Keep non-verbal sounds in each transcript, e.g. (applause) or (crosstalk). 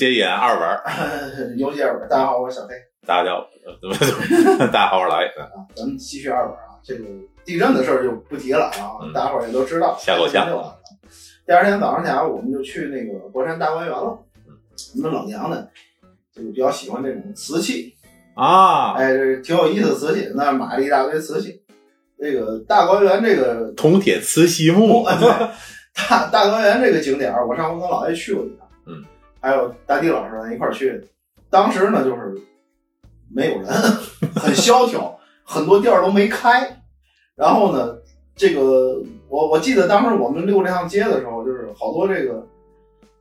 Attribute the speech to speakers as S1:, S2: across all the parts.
S1: 接演二本儿。
S2: 游戏二本，大家好，我是小黑
S1: 大家好？大家好，我是老 A。
S2: 啊。咱们继续二本啊，这个地震的事儿就不提了啊，
S1: 嗯
S2: 大伙儿也都知道。
S1: 下够呛
S2: 就完了。第二天早上起来，我们就去那个博山大观园了。
S1: 嗯
S2: 我们老娘呢，就比较喜欢这种瓷器，
S1: 啊，
S2: 哎，这挺有意思的瓷器，那买了一大堆瓷器。这个大观园这个
S1: 铜铁磁锡木，(laughs)
S2: 大大观园这个景点，我上回跟老爷去过一趟，
S1: 嗯，
S2: 还有大地老师咱一块儿去。当时呢，就是没有人，(laughs) 很萧条，很多店儿都没开。然后呢，这个我我记得当时我们溜这趟街的时候，就是好多这个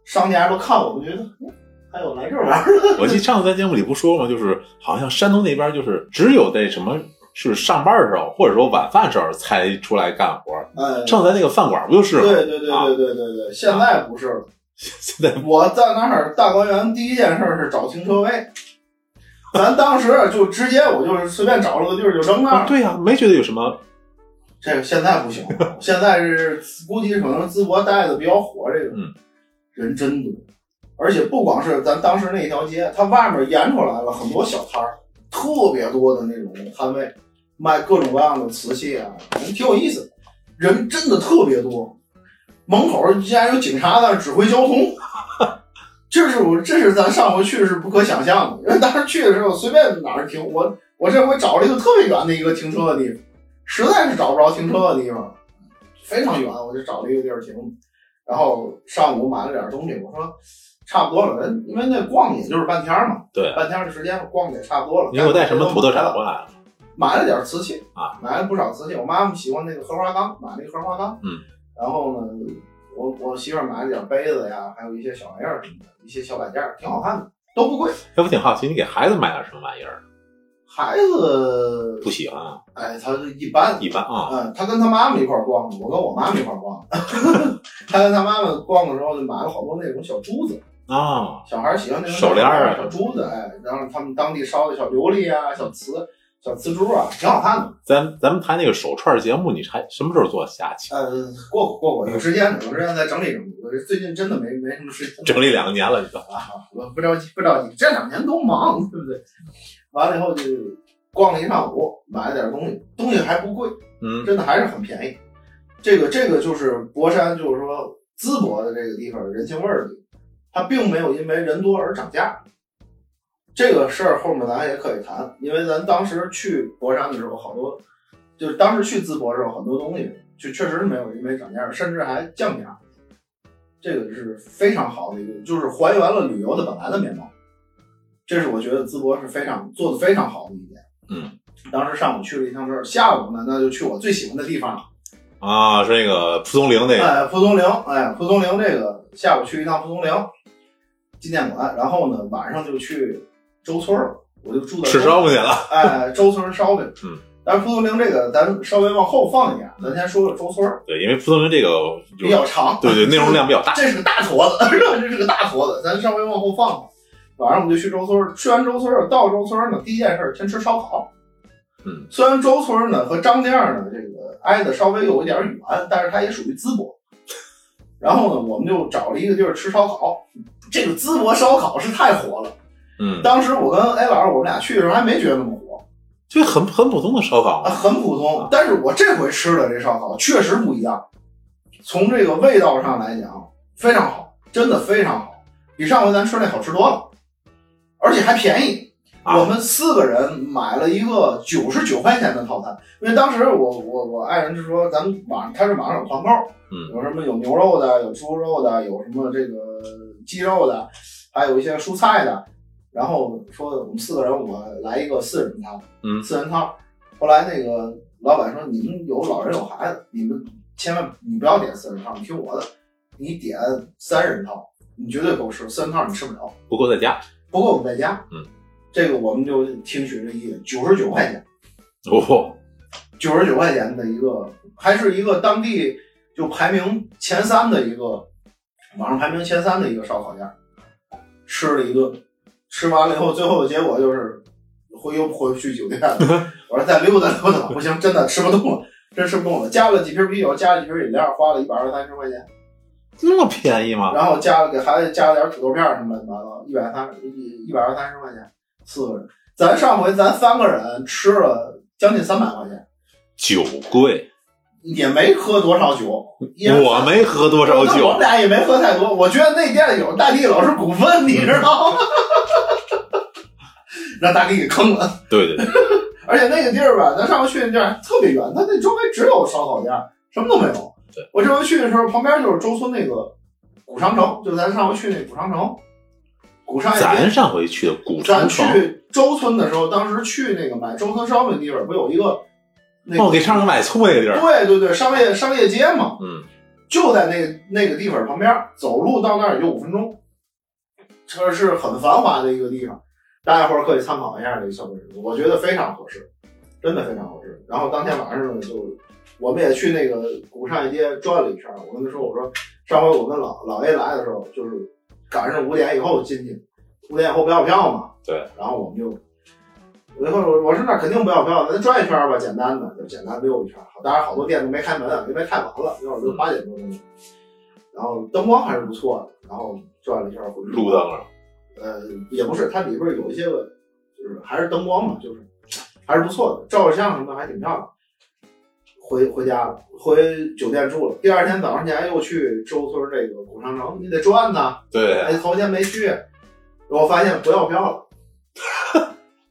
S2: 商家都看我们，觉得哎还有来这儿玩儿的。
S1: 我记得上次在节目里不说吗？就是好像山东那边就是只有在什么是上班的时候，或者说晚饭时候才出来干活。
S2: 哎，
S1: 上次在那个饭馆不就是吗？
S2: 对对对
S1: 啊
S2: 对对对对，现在不是了。
S1: 现 (laughs) 在
S2: 我在那儿大观园第一件事是找停车位，咱当时就直接我就是随便找了个地儿就扔那儿。
S1: 啊对呀、没觉得有什么
S2: 这个现在不行，现在是估计可能淄博带的比较火，这个
S1: 嗯
S2: 人真多，而且不光是咱当时那条街，它外面延出来了很多小摊儿，特别多的那种摊位，卖各种各样的瓷器啊，挺有意思的，人真的特别多。门口竟然有警察在那指挥交通，(laughs) 这是我这是咱上回去是不可想象的，因为当时去的时候随便哪儿停，我我这回找了一个特别远的一个停车的地方，实在是找不着停车的地方，非常远，我就找了一个地儿停。然后上午买了点东西，我说差不多了，人因为那逛也就是半天嘛，
S1: 对
S2: 半天的时间逛的也差不多了。
S1: 你有带什么土特产
S2: 了？
S1: 回来了？
S2: 买了点瓷器
S1: 啊，
S2: 买了不少瓷器。我妈妈喜欢那个荷花缸，买了一个荷花缸。
S1: 嗯，
S2: 然后呢，我我媳妇儿买了点杯子呀，还有一些小玩意儿什么的，一些小摆件儿，挺好看的，都不贵。
S1: 哎，我挺好奇，你给孩子买点什么玩意儿？
S2: 孩子
S1: 不喜欢啊？
S2: 哎，他一般，
S1: 一般啊。
S2: 嗯，他跟他妈妈一块儿逛的，我跟我妈妈一块儿逛的。(laughs) 他跟他妈妈逛的时候，就买了好多那种小珠子，
S1: 啊，
S2: 小孩儿喜欢那种
S1: 手链啊
S2: 小珠子，哎，然后他们当地烧的小琉璃啊、小瓷、小瓷珠啊，挺好看的。
S1: 咱咱们谈那个手串节目，你还什么时候做下期？
S2: 呃，过过过过，有时间，有时间再整理整理。我这最近真的没没什么时间
S1: 整理两年了，你都。
S2: 啊，我不着急，不着急，这两年都忙，对不对？完了以后就逛了一上午，买了点东西，东西还不贵，
S1: 嗯，
S2: 真的还是很便宜。这个这个就是博山，就是说淄博的这个地方人情味儿它并没有因为人多而涨价。这个事儿后面咱也可以谈，因为咱当时去博山的时候，好多就是当时去淄博的时候，很多东西就确实是没有因为涨价，甚至还降价。这个是非常好的一个，就是还原了旅游的本来的面貌。这是我觉得淄博是非常做的非常好的一点。
S1: 嗯，
S2: 当时上午去了一趟这儿，下午呢，那就去我最喜欢的地方了。
S1: 啊，是那个蒲松龄那个。
S2: 哎，蒲松龄，哎，蒲松龄这个下午去一趟蒲松龄纪念馆，然后呢晚上就去周村儿，我就住在
S1: 吃烧饼去了。
S2: 哎，周村烧饼。
S1: 嗯，
S2: 但是蒲松龄这个咱稍微往后放一点，咱先说说周村，
S1: 对，因为蒲松龄这个就
S2: 比较长，
S1: 对对，内容量比较大。(laughs)
S2: 这是个大坨子，(laughs) 这是个大坨子，咱稍微往后放放。晚上我们就去周村，去完周村到周村呢，第一件事先吃烧烤。
S1: 嗯，
S2: 虽然周村呢和张店呢这个挨得稍微有一点远，但是它也属于淄博。然后呢，我们就找了一个地儿吃烧烤。这个淄博烧烤是太火了，
S1: 嗯，
S2: 当时我跟 A 老师我们俩去的时候还没觉得那么火，
S1: 就很很普通的烧烤
S2: 啊，很普通。但是我这回吃的这烧烤确实不一样，从这个味道上来讲非常好，真的非常好，比上回咱吃那好吃多了，而且还便宜。
S1: 啊。
S2: 我们四个人买了一个九十九块钱的套餐，因为当时我我我爱人就说咱们网上他是网上有团购，
S1: 嗯。
S2: 有什么有牛肉的，有猪肉的，有什么这个鸡肉的，还有一些蔬菜的。然后说我们四个人，我来一个四人汤，
S1: 嗯
S2: 四人套。后来那个老板说，你们有老人有孩子，你们千万你不要点四人套，你听我的，你点三人套，你绝对够吃，四人套你吃不了，
S1: 不够在家。
S2: 不够我们在家。
S1: 嗯，
S2: 这个我们就听取这意见，九十九块钱。
S1: 哦，
S2: 九十九块钱的一个，还是一个当地就排名前三的一个，网上排名前三的一个烧烤店，吃了一顿，吃完了以后，最后的结果就是回又回不去酒店了。我说再溜达溜达吧，不行，真的吃不动了，真吃不动了。加了几瓶啤酒，加了几瓶饮料，花了一百二三十块钱。
S1: 那么便宜吗？
S2: 然后加了给孩子加了点土豆片什么乱七八糟，一百三一一百二三十块钱，四个人。咱上回咱三个人吃了将近三百块钱，
S1: 酒贵，
S2: 也没喝多少酒。
S1: 我没喝多少
S2: 酒我们，俩也没喝太多。我觉得那店里有大地老师股份，你知道吗？(laughs) 让大地给坑了。
S1: 对对对，(laughs)
S2: 而且那个地儿吧，咱上回去那地儿特别远，它那周围只有烧烤店，什么都没有。
S1: 对，
S2: 我这回去的时候，旁边就是周村那个古长城，就咱上回去那古长城，古商业。
S1: 咱上回去的古
S2: 咱
S1: 长城，
S2: 去周村的时候，当时去那个买周村烧饼地方，不有一个那个？
S1: 哦，给唱歌买醋那个地儿，
S2: 对对对，商业商业街嘛，
S1: 嗯，
S2: 就在那那个地方旁边，走路到那儿也就五分钟，这是很繁华的一个地方，大家伙儿可以参考一下这个消费指数，我觉得非常合适，真的非常合适。然后当天晚上呢，就我们也去那个古商业街转了一圈儿，我跟他说，我说上回我跟老老 A 来的时候，就是赶上五点以后进去，五点以后不要票嘛，
S1: 对，
S2: 然后我们就。我就说，我说那肯定不要票，咱转一圈儿吧，简单的，就简单溜一圈儿。当然，好多店都没开门啊，因为太晚了，那会儿都八点多钟。然后灯光还是不错的，然后转了一圈儿回去。
S1: 路灯了，
S2: 呃，也不是，它里边有一些个，就是还是灯光嘛，就是还是不错的，照个相什么的还挺漂亮。回回家了，回酒店住了。第二天早上起来又去周村这个古长城，你得转呐。
S1: 对，
S2: 哎，头天没去，然后发现不要票了，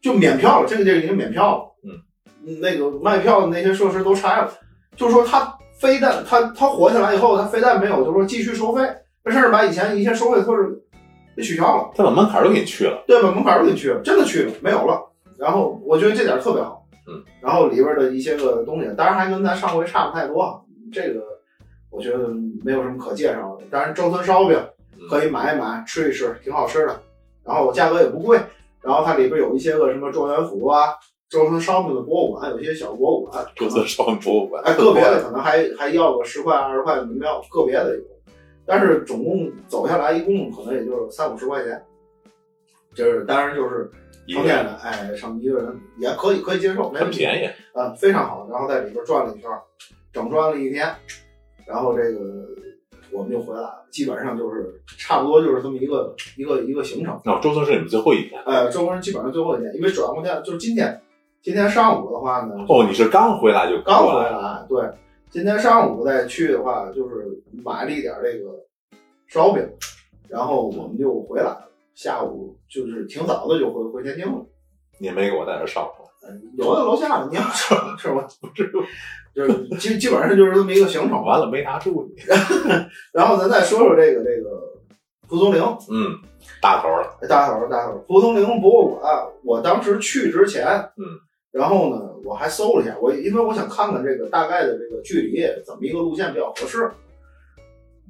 S2: 就免票了，这个地儿已经免票了。嗯，那个卖票的那些设施都拆了，就是说他非但他他火起来以后，他非但没有就是说继续收费，他甚至把以前一些收费措施给取消了，
S1: 他把门槛都给你去了，
S2: 对吧？门槛儿都给去了，真的去了，没有了。然后我觉得这点儿特别好，
S1: 嗯，
S2: 然后里边的一些个东西，当然还跟咱上回差不太多，这个我觉得没有什么可介绍的。当然周村烧饼可以买一买，吃一吃，挺好吃的，然后价格也不贵。然后它里边有一些个什么状元府啊、周村烧饼的博物馆，有些小博物馆，
S1: 各自烧饼博物馆，
S2: 哎，个别的可能还还要个十块二十块的门票，个别的有，但是总共走下来一共可能也就是三五十块钱，就是当然就是成天的，哎，上一个人也可以可以接受，没问题，
S1: 很便宜，
S2: 啊，非常好。然后在里边转了一圈，整转了一天，然后这个我们就回来了，基本上就是差不多就是这么一个一个一个行程。
S1: 然后周三是你们最后一天，
S2: 呃，周末基本上最后一天，因为转过天就是今天，今天上午的话呢，
S1: 哦，你是刚回来就
S2: 刚回
S1: 来，
S2: 来，对，今天上午再去的话，就是买了一点这个烧饼，然后我们就回来了。下午就是挺早的就回回天津了，
S1: 你没给我在这烧烤，
S2: 嗯有的楼下了，你要吃是吧？(laughs) 不是，就是基基本上就是这么一个行程。
S1: 完了没拿住你，
S2: 然后咱再说说这个这个蒲松龄，
S1: 嗯，大头了，
S2: 大头儿大头儿，蒲松龄博物馆，我当时去之前，
S1: 嗯，
S2: 然后呢，我还搜了一下，我因为我想看看这个大概的这个距离怎么一个路线比较合适。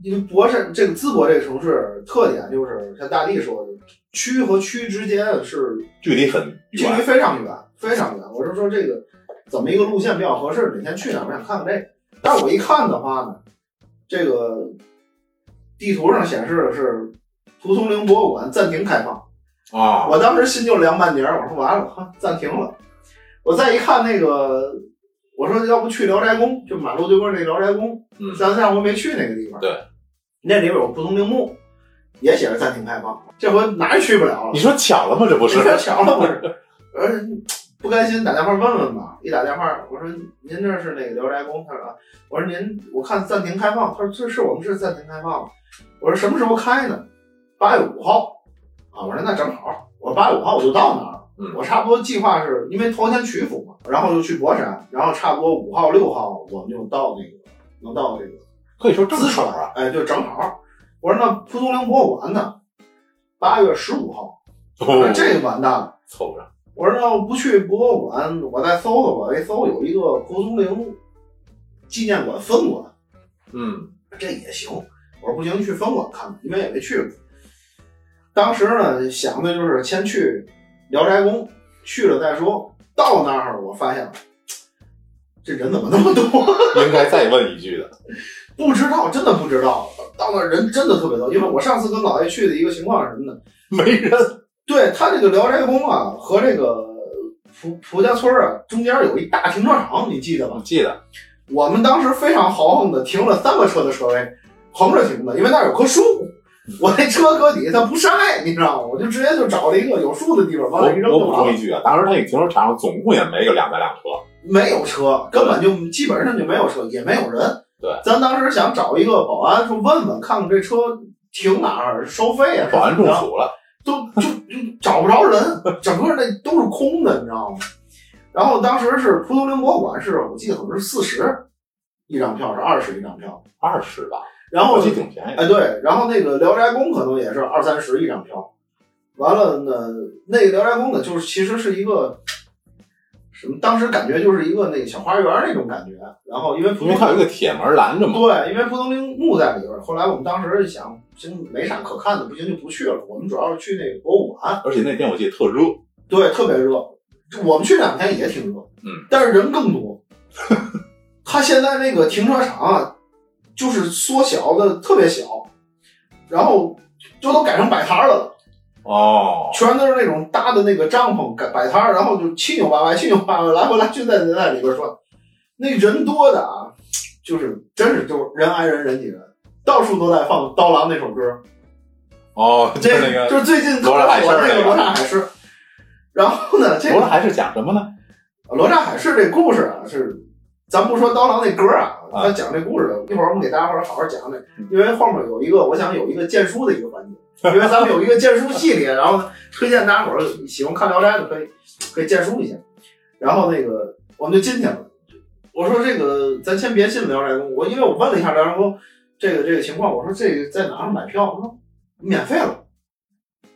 S2: 因为博山这个淄博这个城市特点就是像大地说的，区和区之间是
S1: 距离很
S2: 距离
S1: 远，
S2: 非常远，非常远。我是说这个怎么一个路线比较合适，哪天去哪儿，我想看看这个。但是我一看的话呢，这个地图上显示的是蒲松龄博物馆暂停开放。
S1: 啊，
S2: 我当时心就凉半截儿，我说完了，哈，暂停了。我再一看那个，我说要不去聊斋宫，就马路对面那聊斋宫，
S1: 嗯
S2: 咱上回没去那个地方。
S1: 对，
S2: 那里边有蒲松龄墓，也写着暂停开放。这回哪儿也去不了了
S1: 你。说巧了吗？这不是
S2: 你，说巧了 (laughs) 不是？呃，不甘心打电话问问吧。一打电话，我说您这是那个聊斋宫？他说啊，我说您我看暂停开放。他说这是我们是暂停开放。我说什么时候开呢？八月五号。啊，我说那正好，我八月五号我就到那儿了。
S1: 嗯
S2: 我差不多计划是因为头天曲阜嘛，然后就去博山，然后差不多五号六号我们就到那个能到这个
S1: 可以说正
S2: 淄
S1: 好啊，，
S2: 川哎，就正好。我说那蒲松龄博物馆呢？八月十五号。我说
S1: 哦，
S2: 这个完蛋了。
S1: 凑上，
S2: 我说要不去博物馆，我再搜搜吧。一搜有一个蒲松龄纪念馆分馆，
S1: 嗯，
S2: 这也行。我说不行，去分馆看看，因为也没去过。当时呢想的就是先去聊斋宫，去了再说。到那儿我发现，这人怎么那么多？(laughs)
S1: 应该再问一句的，
S2: 不知道，真的不知道。到那儿人真的特别多，因为我上次跟老爷去的一个情况是什么呢？
S1: 没人，
S2: 对他这个聊斋宫啊，和这个蒲蒲家村啊，中间有一大停车场，你记得吧？
S1: 记得，
S2: 我们当时非常豪横的停了三个车的车位，横着停的，因为那儿有棵树。我那车搁底下，它不晒，你知道吗？我就直接就找了一个有树的地方，
S1: 我
S2: 往里一扔
S1: 我
S2: 就完了。
S1: 补充一句啊，当时他那个停车场上总共也没个两百辆车，
S2: 没有车，根本就基本上就没有车，也没有人。
S1: 对，
S2: 咱当时想找一个保安，说问问看看这车停哪儿，收费啊？
S1: 保安中暑了。
S2: 都就就找不着人，整个那都是空的，你知道吗？然后当时是蒲松龄博物馆是，我记得好像是四十一张票，是二十一张票。
S1: 二十吧，
S2: 然后
S1: 我记得挺便宜的。
S2: 哎对，然后那个聊斋宫可能也是二三十一张票。完了呢，那个聊斋宫呢，就是其实是一个什么？当时感觉就是一个那个小花园那种感觉。然后因为蒲
S1: 因为它有一个铁门拦着嘛。
S2: 对，因为蒲松龄墓在里边。后来我们当时想，行，没啥可看的，不行就不去了。我们主要是去那个博物馆，
S1: 而且那天我记得特热，
S2: 对，特别热。我们去两天也挺热，
S1: 嗯，
S2: 但是人更多。(laughs) 他现在那个停车场啊，就是缩小的特别小，然后就都改成摆摊儿了，
S1: 哦，
S2: 全都是那种搭的那个帐篷摆摆摊儿，然后就七扭八歪、七扭八歪，来回来去在在里边转，那人多的啊，就是真是就是人挨人人挤人，到处都在放刀郎那首歌，
S1: 哦，
S2: 这
S1: 个
S2: 就是最近特别火的那个《罗刹海市》。然后呢，这个
S1: 罗刹海市讲什么呢？
S2: 罗刹海市这故事啊，是咱不说刀郎那歌啊，
S1: 啊
S2: 他讲这故事的，一会儿我们给大家伙儿好好讲讲，
S1: 嗯。
S2: 因为后面有一个，我想有一个荐书的一个环节，因为咱们有一个荐书系列，然后推荐大家伙儿喜欢看《聊斋》的可以可以荐书一下，然后那个我们就进去了，我说这个咱先别进聊斋宫，我因为我问了一下聊斋宫这个这个情况，我说这个在哪儿买票？他说免费了。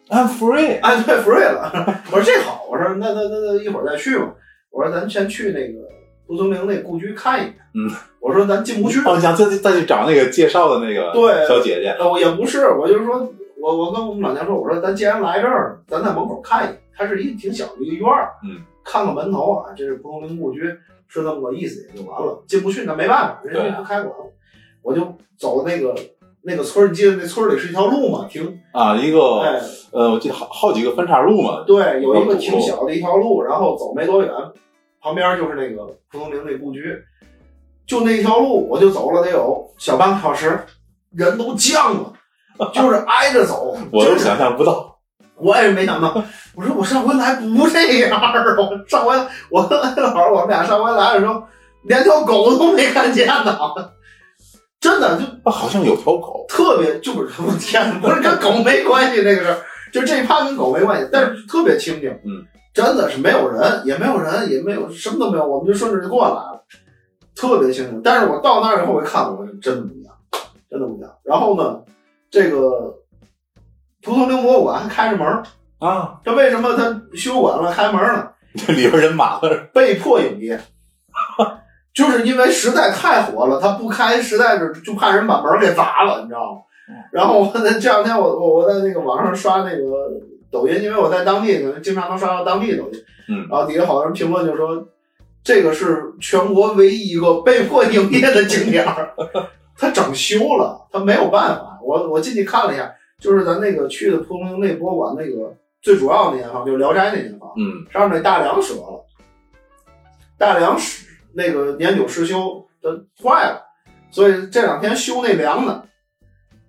S1: I'm free。
S2: 哎，对，free 了。我说这好，我说那那那那一会儿再去吧。我说咱先去那个蒲松龄那故居看一眼。
S1: 嗯，
S2: 我说咱进不去。
S1: 哦，你想再再去找那个介绍的那个
S2: 对
S1: 小姐姐，
S2: 呃，我也不是，我就是说我我跟我们老娘说，我说咱既然来这儿了，咱在门口看一眼。它是一挺小的一个院儿，
S1: 嗯，
S2: 看看门头啊，这是蒲松龄故居，是这么个意思也就完了。进不去那没办法，人家不开馆，我就走那个那个村儿，你记得那村儿里是一条路嘛，停
S1: 啊，一个
S2: 哎。
S1: 呃，我记得好好几个分岔路嘛，
S2: 对，有一个挺小的一条路，然后走没多远，旁边就是那个蒲松龄那故居，就那一条路，我就走了得有小半个小时，人都降了，(laughs) 就是挨着走。
S1: 我都想象不到。
S2: 我也没想到，我说我上回来不这样儿，我上回我跟安老师我们俩上回来的时候，连条狗都没看见呢，真的就
S1: 啊好像有条狗，
S2: 特别就是我天，不是跟狗没关系这个事儿，就这一趴跟狗没关系，但是特别清静，
S1: 嗯，
S2: 真的是没有人，也没有人，也没有什么都没有，我们就顺着就过来了，特别清静。但是我到那儿以后，我一看，我是真的不一样，真的不一样。然后呢，这个蒲松龄博物馆还开着门儿，
S1: 啊，
S2: 这为什么他修馆了开门了？(laughs)
S1: 这里边人满了，
S2: 被迫营业，就是因为实在太火了，他不开，实在是就怕人把门给砸了，你知道吗？然后我那这两天我我我在那个网上刷那个抖音，因为我在当地，可能经常能刷到当地抖音，
S1: 嗯
S2: 然后底下好多人评论就说，这个是全国唯一一个被迫营业的景点儿，(laughs) 他整修了，他没有办法。我我进去看了一下，就是咱那个去的蒲松龄那博物馆那个最主要的那间房，就是《聊斋》那间房。
S1: 嗯，
S2: 上面那大梁折了，大梁是那个年久失修，它坏了，所以这两天修那梁呢，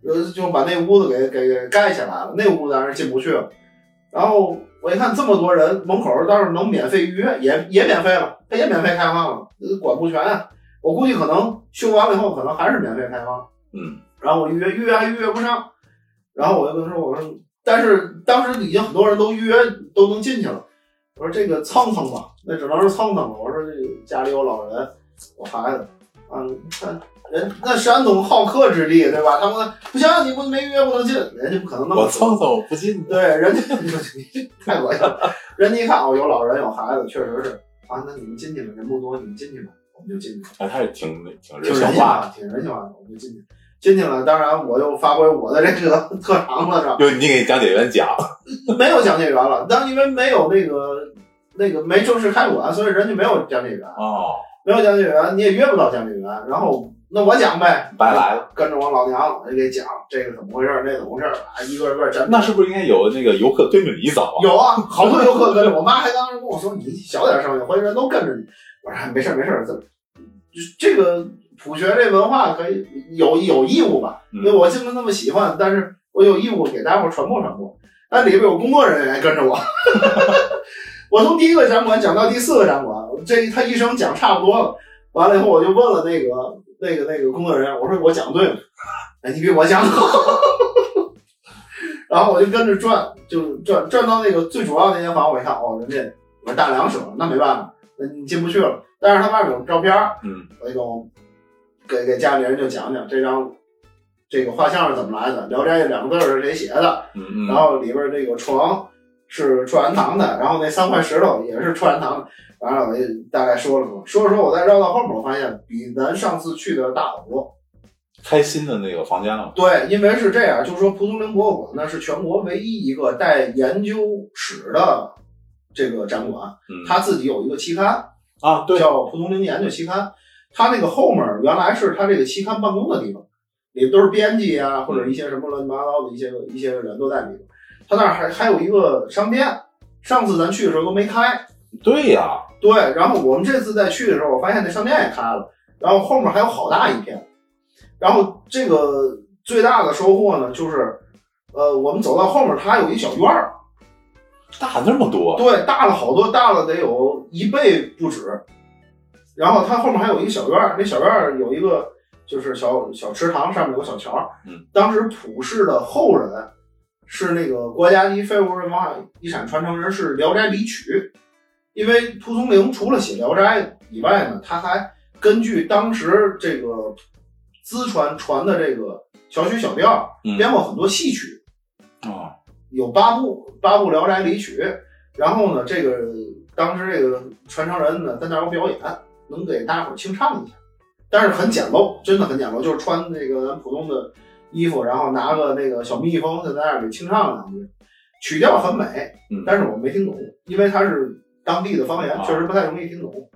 S2: 呃，就把那屋子给给给盖起来了，那屋子当然进不去了。然后我一看这么多人，门口倒是能免费预约，也也免费了，他也免费开放了，呃管不全啊。我估计可能修完了以后，可能还是免费开放。
S1: 嗯，
S2: 然后我预约预约还预约不上，然后我就跟他说，我说，但是当时已经很多人都预约都能进去了。我说这个蹭蹭吧，那只能是蹭蹭了。我说这个家里有老人，有孩子，嗯，看人那山东好客之地，对吧？他们不行，你不没预约不能进，人家不可能那么
S1: 我蹭蹭我不进，
S2: 对，人家 (laughs) 太恶心了。人家一看哦，有老人有孩子，确实是啊，那你们进去吧，人不多，你们进去吧，我们就进去。
S1: 哎，他也挺挺人性化
S2: 挺人性化的，我们就进去。进去了，当然我又发挥我的这个 (laughs) 特长了，是吧？
S1: 就你给讲解员讲，(laughs)
S2: 没有讲解员了，当因为没有那个那个没正式开馆，所以人家没有讲解员，
S1: 哦，
S2: 没有讲解员，你也约不到讲解员。然后那我讲呗，
S1: 白来了。
S2: 跟着我老娘，我就给讲这个怎么回事儿，那怎么回事儿，啊，一个一个讲。
S1: 那是不是应该有那个游客跟着你走啊？
S2: 有啊，好多游客跟着我妈，还当时跟我说：“你小点声音，回头人都跟着你。”我说：“没事儿没事儿，这这个普学这文化可以有有义务吧，因为我这么那么喜欢，但是我有义务给大伙传播传播。那里边有工作人员跟着我，(laughs) 我从第一个展馆讲到第四个展馆，这他一生讲差不多了。完了以后，我就问了那个那个那个工作人员，我说我讲对了，哎，你比我讲好。(laughs) 然后我就跟着转，就转转到那个最主要那间房，我一看，哦，人家我大两舍，那没办法，那你进不去了。但是他外面有照片，
S1: 嗯，
S2: 我就给给家里人就讲讲这张这个画像是怎么来的，《聊斋》这两个字是谁写的，
S1: 嗯嗯，
S2: 然后里边这个床是串元堂的，然后那三块石头也是串元堂的。完了，我就大概说了说，说着说，我再绕到后面，我发现比咱上次去的大好多。
S1: 开新的那个房间了吗？
S2: 对，因为是这样，就是说蒲松龄博物馆呢是全国唯一一个带研究室的这个展馆，他，自己有一个期刊，
S1: 啊，对，
S2: 叫《蒲松龄研究期刊》。他那个后面原来是他这个期刊办公的地方，里边都是编辑啊，或者一些什么乱七八糟的一些一些人都在里边。他那儿还还有一个商店，上次咱去的时候都没开。
S1: 对呀，
S2: 对，然后我们这次再去的时候，我发现那商店也开了，然后后面还有好大一片。然后这个最大的收获呢，就是，呃，我们走到后面，它还有一小院儿，
S1: 大那么多，
S2: 对，大了好多，大了得有一倍不止。然后它后面还有一个小院儿，那小院儿有一个就是小小池塘，上面有个小桥。
S1: 嗯，
S2: 当时普氏的后人是那个国家级非物质文化遗产传承人是《聊斋》李曲，因为蒲松龄除了写《聊斋》以外呢，他还根据当时这个资传传的这个小曲小调，
S1: 嗯
S2: 编过很多戏曲。
S1: 啊，
S2: 有八部八部《聊斋离曲》，然后呢，这个当时这个传承人呢在那儿有表演，能给大伙儿清唱一下，但是很简陋，真的很简陋，就是穿那个咱普通的衣服，然后拿个那个小蜜蜂在那儿给清唱两句，曲调很美，
S1: 嗯，
S2: 但是我没听懂，因为它是当地的方言，
S1: 啊
S2: 确实不太容易听懂。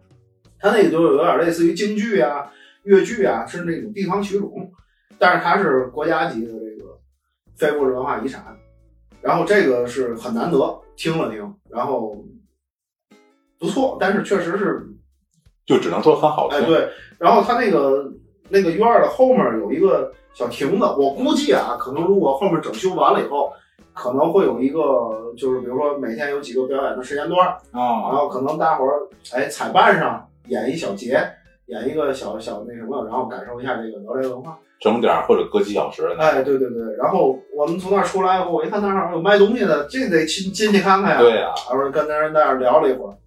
S2: 它那个就有点类似于京剧啊、越剧啊，是那种地方曲种，但是它是国家级的这个非物质文化遗产。然后这个是很难得，听了听，然后不错，但是确实是，
S1: 就只能说很好听。
S2: 哎对，然后它那个那个院儿的后面有一个小亭子，我估计啊，可能如果后面整修完了以后，可能会有一个，就是比如说每天有几个表演的时间段儿，然
S1: 啊，
S2: 后可能大伙儿哎彩扮上演一小节，演一个小小那什么，然后感受一下这个聊斋文化。
S1: 整点或者隔几小时。
S2: 哎，对对对，然后我们从那儿出来以后，我一看那儿有卖东西的，这得进进去看看呀。
S1: 对呀，
S2: 然后跟那人在那儿聊了一会儿，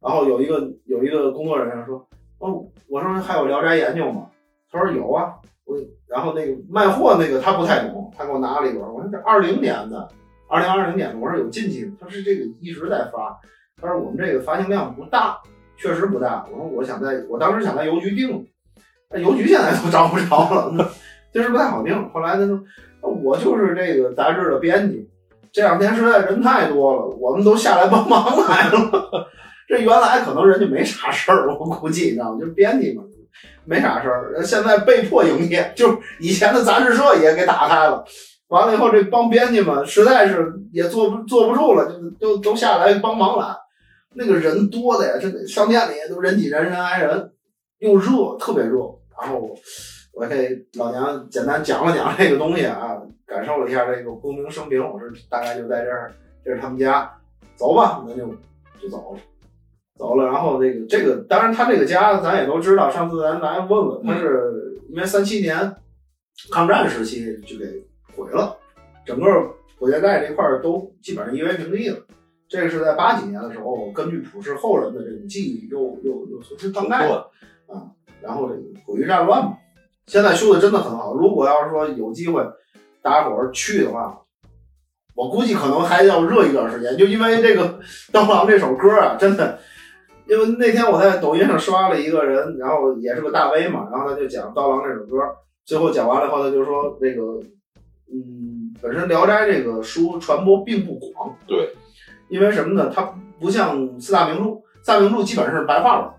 S2: 然后有一个有一个工作人员说：“哦，我说还有《聊斋》研究吗？”他说有啊。我然后那个卖货那个他不太懂，他给我拿了一本，我说这二零年的，二零二零年的，我说有进去，他说这个一直在发，他说我们这个发行量不大，确实不大。我说我想在我当时想在邮局订，那邮局现在都找不着了，就是不太好听。后来他说我就是这个杂志的编辑，这两天实在人太多了，我们都下来帮忙来了。(laughs) 这原来可能人家没啥事儿，我估计你知道吗？就编辑嘛，没啥事儿。现在被迫营业，就是以前的杂志社也给打开了。完了以后，这帮编辑们实在是也坐不坐不住了，就都都下来帮忙来。那个人多的呀，这商店里都人挤人，人挨人，又热，特别热。然后我给老娘简单讲了讲这个东西啊，感受了一下这个功名生平。我说大概就在这儿，这是他们家，走吧，那就就走了，走了。然后这个这个，当然他这个家咱也都知道，上次咱来问问，他是因为三七年抗战时期就给毁了，整个火箭寨这块儿都基本上夷为平地了。这个是在八几年的时候，根据普氏后人的这种记忆，又又又重新翻盖的。然后这个毁于战乱嘛，现在修的真的很好。如果要是说有机会，大家伙儿去的话，我估计可能还要热一段时间，就因为这个《刀郎》这首歌啊，真的。因为那天我在抖音上刷了一个人，然后也是个大 V 嘛，然后他就讲《刀郎》这首歌，最后讲完了以后，他就说那个，嗯，本身《聊斋》这个书传播并不广，
S1: 对，
S2: 因为什么呢？它不像四大名著，四大名著基本上是白话文。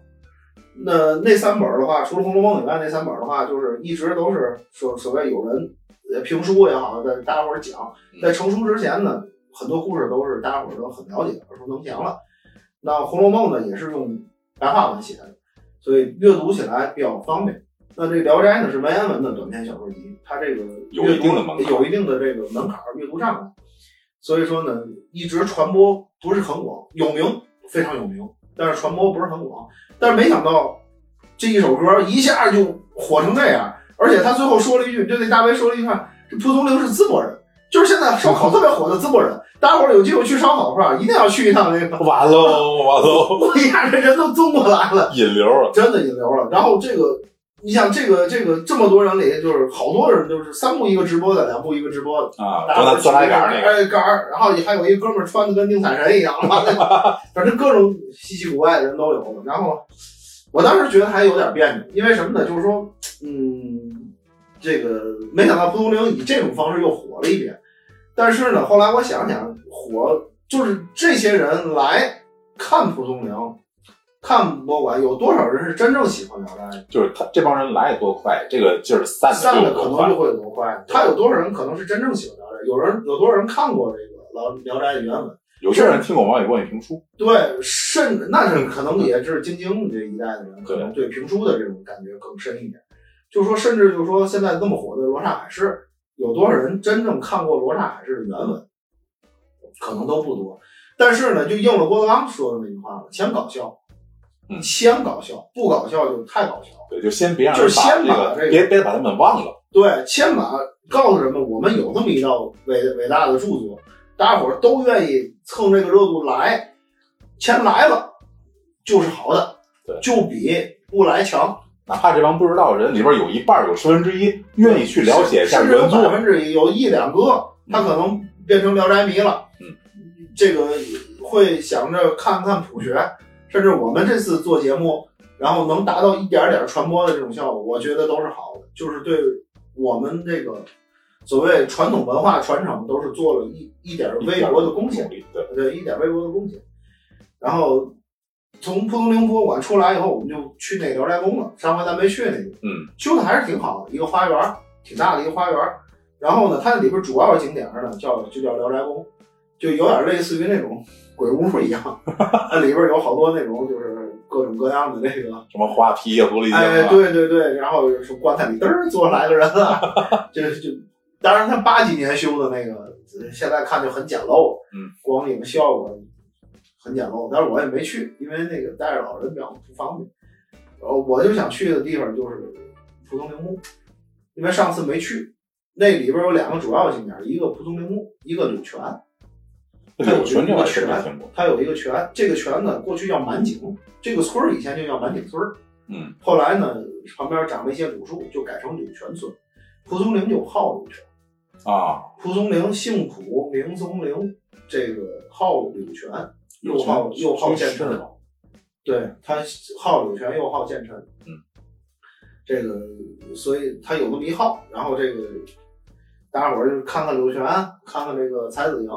S2: 那那三本的话，除了《红楼梦》以外，那三本的话，就是一直都是所所谓有人呃评书也好，在大家伙儿讲，在成书之前呢，很多故事都是大家伙儿都很了解、耳熟能详了。那《红楼梦》呢，也是用白话文写的，所以阅读起来比较方便。那这个《聊斋》呢是文言文的短篇小说集，它这个
S1: 有一定的门槛
S2: 有一定的这个门槛儿阅读障碍，所以说呢，一直传播不是很广，有名非常有名，但是传播不是很广。但是没想到这一首歌一下就火成这样，而且他最后说了一句，就那大卫说了一句话：“这蒲松龄是淄博人。”就是现在烧烤特别火的淄博人，大家伙儿有机会去烧烤的话？一定要去一趟那个。
S1: 完喽，完喽，
S2: 我一下这人都中过来了，
S1: 引流了！
S2: 真的引流了。然后这个，你想这个这个这么多人里，就是好多人就是三步一个直播的，两步一个直播的，
S1: 啊，
S2: 大家伙儿
S1: 做那做那杆儿，
S2: 哎杆儿，然后还有一哥们儿穿的跟宁采臣一样，(laughs) 反正各种稀奇古怪的人都有。然后我当时觉得还有点别扭，因为什么呢？就是说，嗯，这个没想到蒲松龄以这种方式又火了一遍。但是呢，后来我想想，火就是这些人来看蒲松龄，看博物馆，有多少人是真正喜欢聊斋？(laughs)
S1: 就是他这帮人来得多快，这个劲儿散
S2: 散
S1: 的
S2: 可能就。会有多快。他有多少人可能是真正喜欢聊斋？有人有多少人看过这个《老聊斋》的原文？
S1: 有些人听过王伟观评书，
S2: 对，甚至那是可能也是京津这一代的人，可能对评书的这种感觉更深一点。就是说，甚至就是说，现在那么火的《罗刹海市》，有多少人真正看过《罗刹海市》的原文？可能都不多。但是呢，就应了郭德纲说的那句话了：先搞笑，
S1: 嗯
S2: 先搞笑，不搞笑就太搞笑。
S1: 对，就先别让
S2: 就是
S1: 人把这个，
S2: 先把这个
S1: 别别把他们忘了。
S2: 对，先把告诉人们，我们有这么一道伟伟大的著作，大家伙儿都愿意蹭这个热度来，钱来了就是好的
S1: 对，
S2: 就比不来强。
S1: 哪怕这帮不知道的人里边有一半有十分之一愿意去了解一下原作，
S2: 分之一，有一两个他可能变成聊斋迷了，
S1: 嗯，
S2: 这个会想着看看普学，甚至我们这次做节目，然后能达到一点点传播的这种效果，我觉得都是好的，就是对我们这个所谓传统文化传承都是做了一一点微薄的贡献。
S1: 力。对，
S2: 对，一点微薄的贡献。然后从蒲松龄博物馆出来以后，我们就去那个聊斋宫了。上回咱没去那个，
S1: 嗯，
S2: 修的还是挺好的，一个花园，挺大的一个花园。然后呢，它里边主要景点呢叫就叫聊斋宫，就有点类似于那种鬼屋一样，(laughs) 它里边有好多那种就是各种各样的这个
S1: 什么花皮啊、狐狸精
S2: 哎，
S1: 啊，
S2: 对对对，然后什么棺材里嘚儿坐来个人啊，就就，当然他八几年修的那个，呃现在看就很简陋，
S1: 嗯，
S2: 光影效果很简陋，但是我也没去，因为那个带着老人比较不方便。我就想去的地方就是蒲松龄墓，因为上次没去，那里边有两个主要景点，一个蒲松龄墓，一个柳泉。它有一个泉
S1: 真没听过。
S2: 它有一个泉，这个泉呢过去叫满井，这个村儿以前就叫满井村儿。
S1: 嗯，
S2: 后来呢，旁边长了一些古树，就改成柳泉村。蒲松龄就好柳泉，
S1: 啊，
S2: 蒲松龄姓蒲，名松龄，这个好柳泉，又
S1: 柳泉
S2: 好又好建
S1: 是
S2: 臣。对他好柳泉，又好建臣。
S1: 嗯，
S2: 这个所以他有那么一号，然后这个大家伙儿就看看柳泉，看看这个才子营，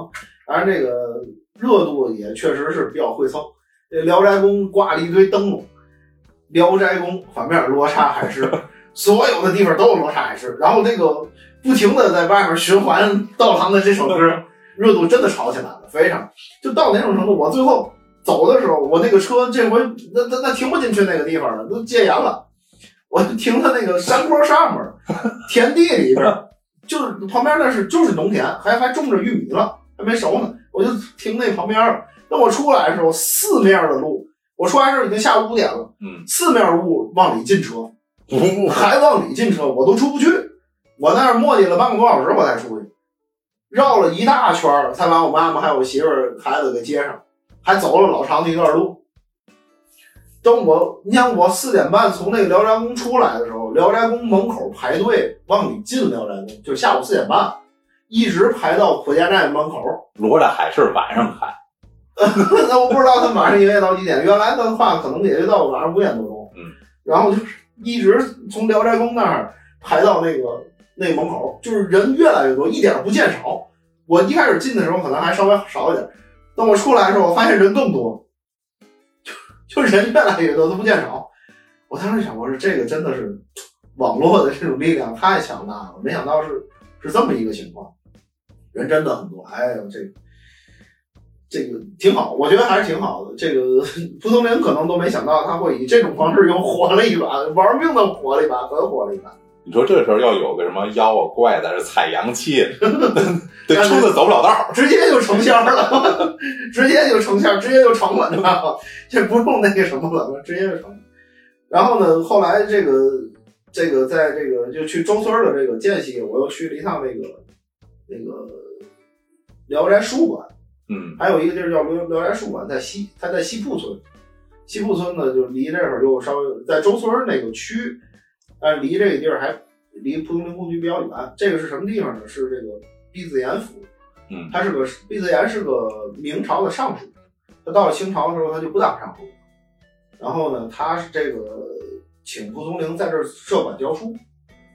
S2: 当然这个热度也确实是比较会蹭。这聊斋宫挂了一堆灯笼，聊斋宫反面罗刹海市，所有的地方都有罗刹海市，然后这个不停的在外面循环道堂的这首歌，热度真的炒起来了，非常。就到哪种程度，我最后走的时候，我那个车这回那那那停不进去那个地方了，都戒严了，我就停在那个山坡上面，田地里边，就是旁边那是就是农田，还还种着玉米了，还没熟呢，我就停那旁边了。等我出来的时候，四面的路，我出来的时候已经下午五点了，
S1: 嗯，
S2: 四面路往里进车，
S1: 不 (laughs)
S2: 还往里进车，我都出不去。我在那儿磨叽了半个多小时，我才出去，绕了一大圈儿，才把我妈妈还有我媳妇儿、孩子给接上，还走了老长的一段路。等我，你想我四点半从那个聊斋宫出来的时候，聊斋宫门口排队往里进聊斋宫，就下午四点半，一直排到火箭站门口。
S1: 罗刹海是晚上排，(laughs)
S2: 那我不知道他晚上营业到几点，原来的话可能也就到晚上五点多钟。
S1: 嗯，
S2: 然后就是一直从聊斋宫那儿排到那个那个门口，就是人越来越多，一点不见少。我一开始进的时候可能还稍微少一点，等我出来的时候，我发现人更多，(laughs) 就就人越来越多，都不见少。我当时想，我说这个真的是网络的这种力量太强大了，没想到是是这么一个情况，人真的很多。哎呦，这这个挺好，我觉得还是挺好的。这个蒲松龄可能都没想到他会以这种方式又火了一把，玩命的火了一把，很火了一把。
S1: 你说这时候要有个什么妖啊怪在这采阳气，(laughs) 这车子走不了道。
S2: 直接就成仙了，(laughs) 直接就成仙，直接就成了，知道吗？这不用那个什么了，直接就成了。然后呢，后来这个这个在这个就去周村的这个间隙，我又去了一趟那个那个聊斋书馆，
S1: 嗯
S2: 还有一个地儿叫聊聊斋书馆，在西，它在西铺村。西铺村呢，就离这会儿又稍微在周村那个区，但是离这个地儿还离蒲松龄故居比较远。这个是什么地方呢？是这个毕自严府。
S1: 嗯
S2: 他是个毕自严是个明朝的尚书，他到了清朝的时候他就不当尚书了。然后呢，他是这个请蒲松龄在这儿设馆教书。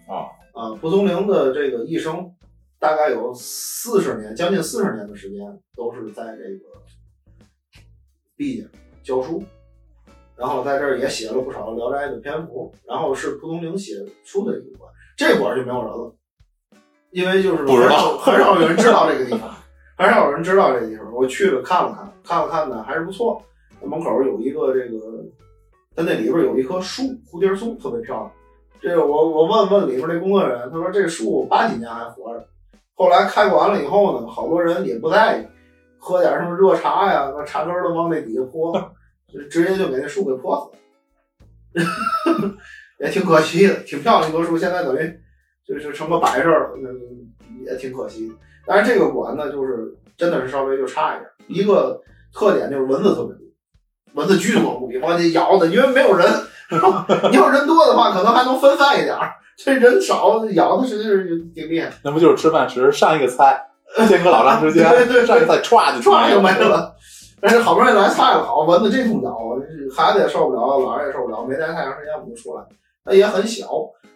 S1: 啊
S2: 啊，蒲松龄的这个一生大概有四十年，将近四十年的时间都是在这个毕家教书，然后在这儿也写了不少《聊斋》的篇幅，然后是蒲松龄写书的一个馆，这馆就没有人了，因为就是
S1: 不知道
S2: 很少很少有人知道这个地方，很少有人知道这个地方。我去了看了看，看了看呢还是不错。门口有一个这个，它那里边有一棵树，蝴蝶树，特别漂亮。这个我我问问里边那工作人员，他说这树八几年还活着。后来开馆了以后呢，好多人也不在意，喝点什么热茶呀，把茶根儿都往那底下泼，就 (laughs) 直接就给那树给泼死了，(laughs) 也挺可惜的，挺漂亮一棵树，现在等于就是成个摆设了，那也挺可惜的。但是这个馆呢，就是真的是稍微就差一点，一个特点就是蚊子特别多，蚊子巨多无比，往你咬的，因为没有人。(laughs) 你要人多的话，可能还能分散一点儿。这人少，咬的实际是挺厉害，
S1: 那不就是吃饭时上一个菜，间隔老长时间，(laughs)
S2: 对对对
S1: 上一个菜歘就
S2: 歘就没了。但是好不容易来菜了，好蚊子这通咬，孩子也受不了，老人也受不了，没待太长时间我们就出来。它也很小，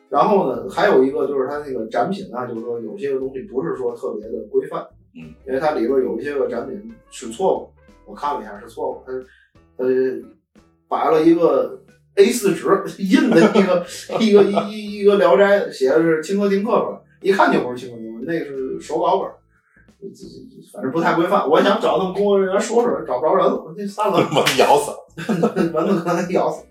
S2: 然后呢，还有一个就是它那个展品啊，就是说有些个东西不是说特别的规范，
S1: 嗯，
S2: 因为它里边有一些个展品是错误，我看了一下是错误，它它摆了一个 A 4纸印的一个一个一一一个《聊斋》，写的是清河亭刻出来，一看就不是清河亭，那个是手稿本儿，反正不太规范。我想找他们工作人员说说，找不着人了，我这散了，(laughs)
S1: 蚊子咬死了。(laughs)
S2: 蚊子可能给咬死。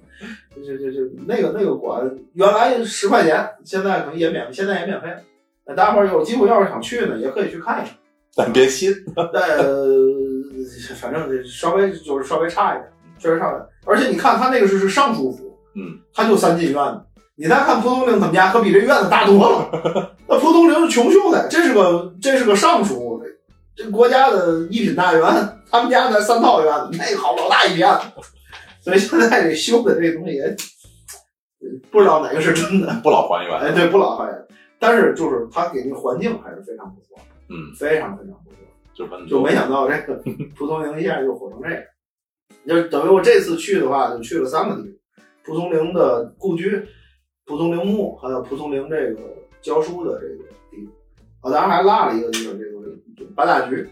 S2: 就就就那个那个馆原来十块钱，现在可能也免，现在也免费了。那大伙儿有机会要是想去呢，也可以去看一看。
S1: 但别信，(laughs)
S2: 呃，反正稍微就是稍微差一点，确实差一点。而且你看他那个是是尚书府，
S1: 嗯，
S2: 他就三进院子。你再看蒲松龄他们家，可比这院子大多了。那蒲松龄是穷秀才，这是个这是个尚书，这国家的一品大员，他们家在三套院子，那好老大一片。所以现在这修的这东西也不知道哪个是真的。
S1: 不老还原。
S2: 哎，对，不老还原，但是就是他给那环境还是非常不错，
S1: 嗯，
S2: 非常非常不错。
S1: 就
S2: 就没想到这个蒲松龄一下就火成这样。就等于我这次去的话，就去了三个地方：蒲松龄的故居、蒲松龄墓，还有蒲松龄这个教书的这个地方。啊，当时还落了一个地方，这个这个八大局。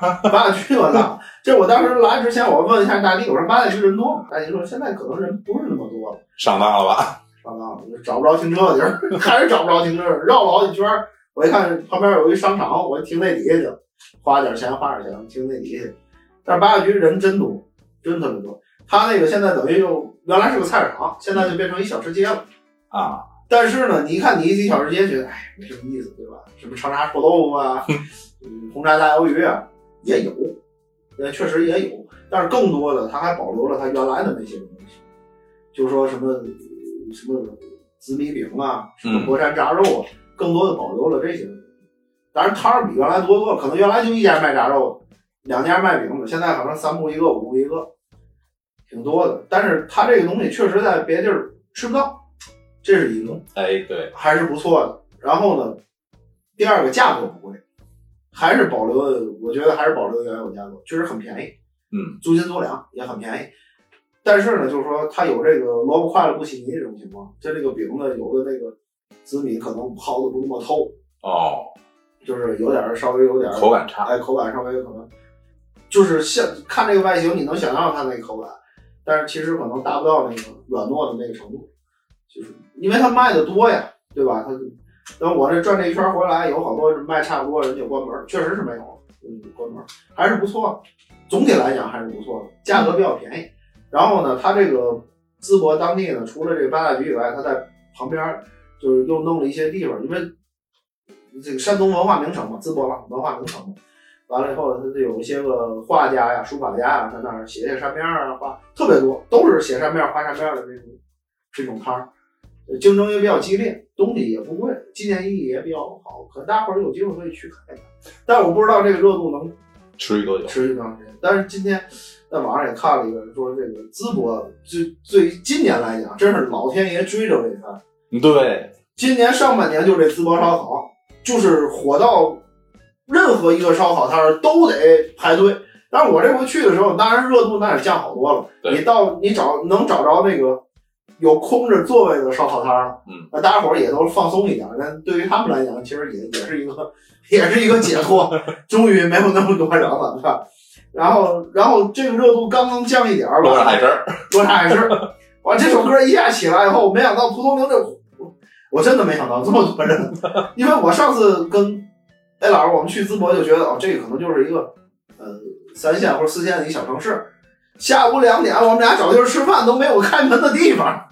S2: 八大局我落，这我当时来之前，我问一下大弟，我说八大局人多吗？大弟说现在可能人不是那么多了。
S1: 上当了吧？
S2: 上当了，找不着停车的地儿，(laughs) 还是找不着停车，绕了好几圈儿。我一看旁边有一商场，我停那底下去了，花点钱花点钱停那底下去。但是八大局人真多，真特别多。他那个现在等于就原来是个菜市场，现在就变成一小吃街了。
S1: 啊，
S2: 但是呢，你一看你一提小吃街，觉得哎没什么意思，对吧？什么长沙臭豆腐啊，(laughs) 嗯，红炸大鱿鱼啊，也有，呃，确实也有。但是更多的，他还保留了他原来的那些东西，就是说什么呃什么紫米饼啊，什么佛山炸肉啊，更多的保留了这些东西。当然摊儿比原来多多了，可能原来就一家卖炸肉的，两家卖饼的，现在好像三步一个，五步一个，挺多的。但是它这个东西确实在别地儿吃不到，这是一个。
S1: 哎，对，
S2: 还是不错的。然后呢，第二个价格不贵，还是保留了，我觉得还是保留原有价格，确实很便宜，
S1: 嗯，
S2: 租金租粮也很便宜。但是呢，就是说它有这个萝卜快了不起泥这种情况，就这个饼呢，有的那个紫米可能刨的不那么透，
S1: 哦，
S2: 就是有点儿稍微有点儿
S1: 口感差。
S2: 哎，口感稍微可能就是像看这个外形，你能想象它那个口感，但是其实可能达不到那个软糯的那个程度，就是因为它卖的多呀，对吧？它等我这转这一圈回来，有好多卖差不多人就关门，确实是没有了。嗯，关门还是不错，总体来讲还是不错的，价格比较便宜。然后呢，它这个淄博当地呢，除了这个八大局以外，它在旁边就是又弄了一些地方，因为这个山东文化名城嘛，淄博嘛，文化名城嘛。完了以后，他就有一些个画家呀、书法家呀，在那儿写写扇面啊，画特别多，都是写扇面、画扇面的这种这种摊儿，竞争也比较激烈，东西也不贵，纪念意义也比较好，可能大伙儿有机会可以去看一看。但我不知道这个热度能
S1: 持续多久？
S2: 持续多长时间。但是今天在网上也看了一个人说，这个淄博最最今年来讲，真是老天爷追着喂饭。
S1: 对，
S2: 今年上半年就这淄博烧烤，就是火到任何一个烧烤摊儿都得排队。但是我这回去的时候，当然热度那也降好多了。你到你找能找着那个有空着座位的烧烤摊儿了，
S1: 嗯，
S2: 那大家伙儿也都放松一点儿。那对于他们来讲，其实也也是一个 (laughs) 也是一个解脱，(laughs) 终于没有那么多人了，是吧？然后，然后这个热度刚刚降一点儿吧，
S1: 罗上海事儿，(laughs)
S2: 罗刹海市。哇，这首歌一下起来以后，没想到蒲松龄这，我真的没想到这么多人。因为我上次跟哎老师我们去淄博就觉得哦，这个可能就是一个呃三线或者四线的一小城市。下午两点，我们俩找地儿吃饭都没有开门的地方，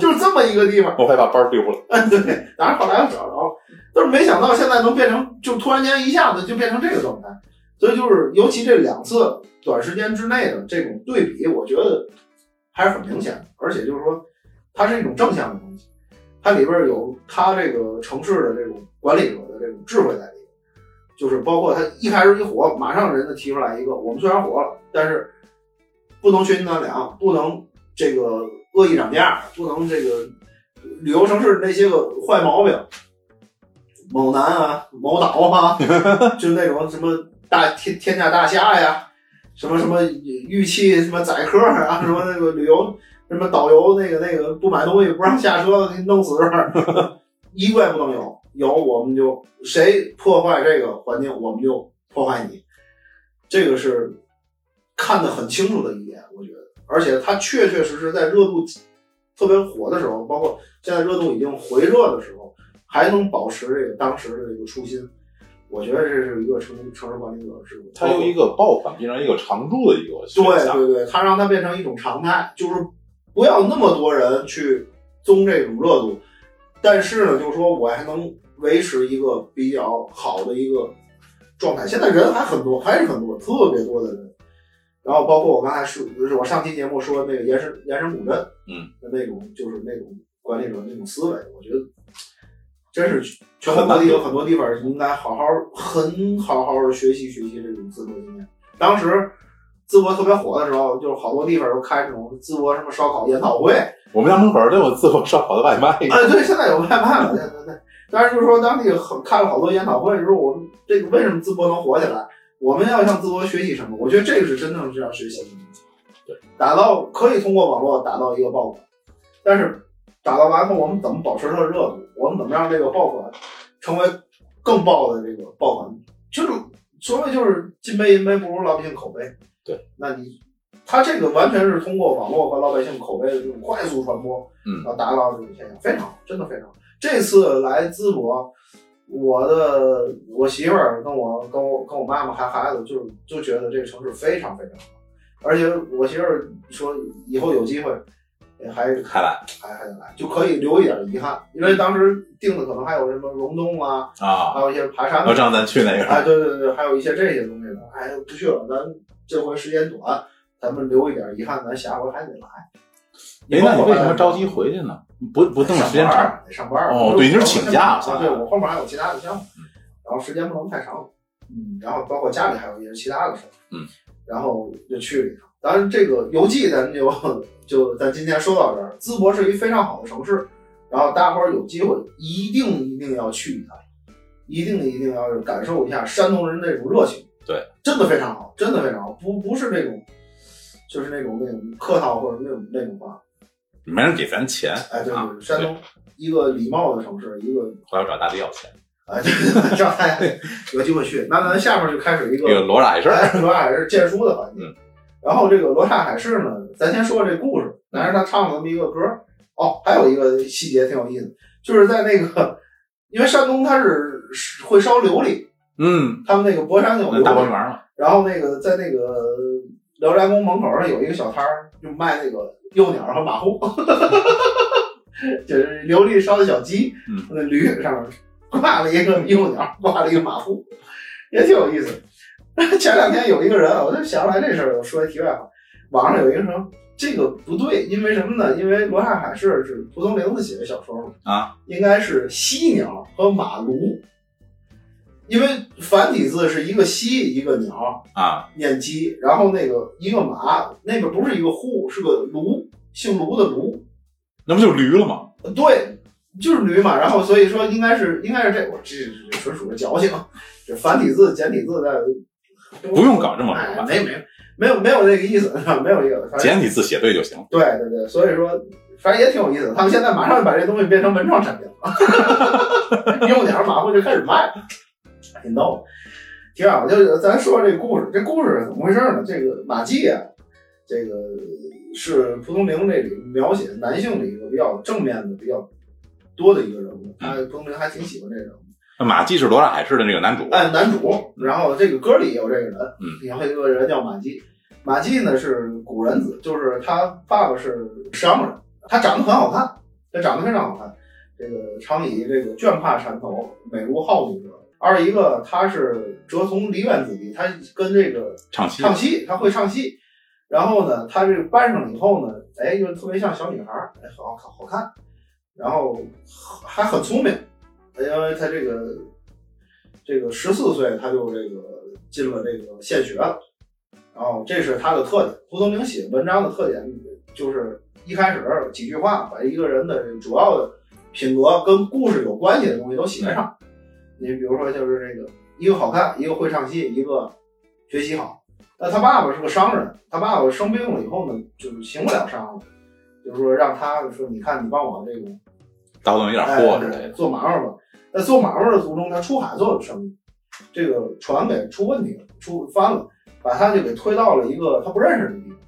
S2: 就是这么一个地方。(laughs)
S1: 我还把包丢了。
S2: 嗯，对，当然后来又找着了，但是没想到现在能变成，就突然间一下子就变成这个状态。所以就是，尤其这两次短时间之内的这种对比，我觉得还是很明显的。而且就是说，它是一种正向的东西，它里边有它这个城市的这种管理者的这种智慧在。就是包括他一开始一火，马上人家提出来一个，我们虽然火了，但是不能缺斤短两，不能这个恶意涨价，不能这个旅游城市那些个坏毛病，某南啊、某岛啊，(laughs) 就那种什么大天天价大虾呀，什么什么玉器什么宰客啊，什么那个旅游什么导游那个那个不买东西不让下车，给你弄死这儿，(laughs) 衣柜不能有，有我们就谁破坏这个环境，我们就破坏你，这个是看得很清楚的一点，我觉得，而且它确确实实在热度特别火的时候，包括现在热度已经回热的时候，还能保持这个当时的这个初心，我觉得这是一个城城市管理者是
S1: 它由一个爆款变成一个常驻的一个现
S2: 对
S1: 象。
S2: 对对，它让它变成一种常态，就是不要那么多人去综这种热度，但是呢，就是说我还能维持一个比较好的一个状态。现在人还很多，还是很多，特别多的人。然后包括我刚才说，就是我上期节目说的那个延伸延伸古镇，
S1: 嗯
S2: 的那种就是那种管理者那种思维，我觉得真是全国各地有很多地方应该好好很好好的学习学习这种淄博经验。当时淄博特别火的时候，就是好多地方都开这种淄博什么烧烤研讨会，
S1: 我们家门口都有淄博烧烤的外卖。
S2: 哎，对，现在有外卖了，对对对。但是就是说当地很开了好多研讨会，就是我们这个为什么淄博能火起来，我们要向淄博学习什么？我觉得这个是真正是要学习的东西。
S1: 对，
S2: 打造可以通过网络打造一个爆款，但是打造完后，我们怎么保持它的热度？我们怎么让这个爆款成为更爆的这个爆款？就是所谓就是金杯银杯不如老百姓口碑。
S1: 对，
S2: 那你他这个完全是通过网络和老百姓口碑的这种快速传播，
S1: 嗯
S2: 然后达到这种现象，非常好，真的非常好。这次来淄博，我的我媳妇儿跟我跟我跟我妈妈还孩子就就觉得这个城市非常非常好，而且我媳妇儿说以后有机会还
S1: 还来
S2: 还还得来，就可以留一点遗憾，因为当时定的可能还有什么溶洞啊，
S1: 啊！
S2: 还有一些爬山的
S1: 让咱去那个，
S2: 哎，对对对，还有一些这些东西呢，哎，不去了，咱这回时间短，咱们留一点遗憾，咱下回还得来。
S1: 哎，那你为什么着急回去呢？不不弄时间长？
S2: 得上班儿
S1: 哦对你是请假
S2: 啊？对我后面还有其他的项目，然后时间不能太长，嗯，然后包括家里还有一些其他的事儿，
S1: 嗯，
S2: 然后就去了一趟。当然，这个游记咱就就咱今天说到这儿。淄博是一非常好的城市，然后大伙儿有机会一定一定要去一趟，一定一定要感受一下山东人那种热情。
S1: 对，
S2: 真的非常好，真的非常好，不不是那种，就是那种那种客套或者那种那种话。
S1: 没人给咱钱，
S2: 哎，对
S1: 啊
S2: 对，山东一个礼貌的城市，一个
S1: 后来我找大力要钱，
S2: 哎，对对对，让大家有机会去。那咱下面就开始一个
S1: 罗刹海市，
S2: 哎，罗刹海市荐书的环节。
S1: 嗯
S2: 然后这个罗刹海市呢，咱先说这故事。但是他唱了这么一个歌。哦，还有一个细节挺有意思，就是在那个，因为山东它是是会烧琉璃，
S1: 嗯，
S2: 他们那个博山有
S1: 那大观园嘛，
S2: 然后那个在那个辽斋宫门口上有一个小摊儿，就卖那个幼鸟和马户，(laughs) 就是琉璃烧的小鸡，
S1: 嗯
S2: 那驴上面挂了一个幼鸟，挂了一个马户，也挺有意思。(laughs) 前两天有一个人，我就想起来这事儿，我说一题外话，网上有一个什么这个不对，因为什么呢？因为罗刹海市是蒲松龄子写的小说嘛，
S1: 啊，
S2: 应该是犀鸟和马卢，因为繁体字是一个犀一个鸟，
S1: 啊，
S2: 念鸡，然后那个一个马，那个不是一个户，是个卢，姓卢的卢，
S1: 那不就驴了吗？
S2: 对，就是驴嘛。然后所以说应该是应该是这，我这这这纯属是矫情，这繁体字简体字的
S1: 不用搞这么
S2: 哎
S1: 复杂，
S2: 没没没有没有那个意思，(laughs) 没有这个，
S1: 简体字写对就行。
S2: 对对对，所以说反正也挺有意思的。他们现在马上就把这东西变成文创产品了，(laughs) 用点马虎就开始卖了，挺逗的。挺好，就是咱说说这个故事，这故事是怎么回事呢？这个马季啊，这个是蒲松龄这里描写男性的一个比较正面的比较多的一个人物，他蒲松龄还挺喜欢这人物。
S1: 那马季是罗刹海市的那个男主，
S2: 哎，男主，然后这个歌里也有这个人，
S1: 嗯，
S2: 有一个人叫马季，马季呢是古人子，就是他爸爸是商人，他长得很好看，他长得非常好看，这个常以这个绢帕缠头，美如好女者。二一个他是哲从梨园子弟，他跟这个
S1: 唱戏
S2: 唱戏，他会唱戏。然后呢，他这个搬上以后呢，哎，就特别像小女孩儿，哎，好好好看，然后还很聪明，因为他这个这个十四岁他就这个进了这个县学了，然后这是他的特点。蒲松龄写文章的特点就是一开始几句话把一个人的主要的品格跟故事有关系的东西都写上。你比如说就是这个一个好看，一个会唱戏，一个学习好。那他爸爸是个商人，他爸爸生病了以后呢，就是行不了商了，就是说让他说，你看你帮我这个
S1: 倒腾一点
S2: 哎
S1: 货之类的。
S2: 做买卖吧。在做买卖的途中，他出海做生意，这个船给出问题了，出翻了，把他就给推到了一个他不认识的地方。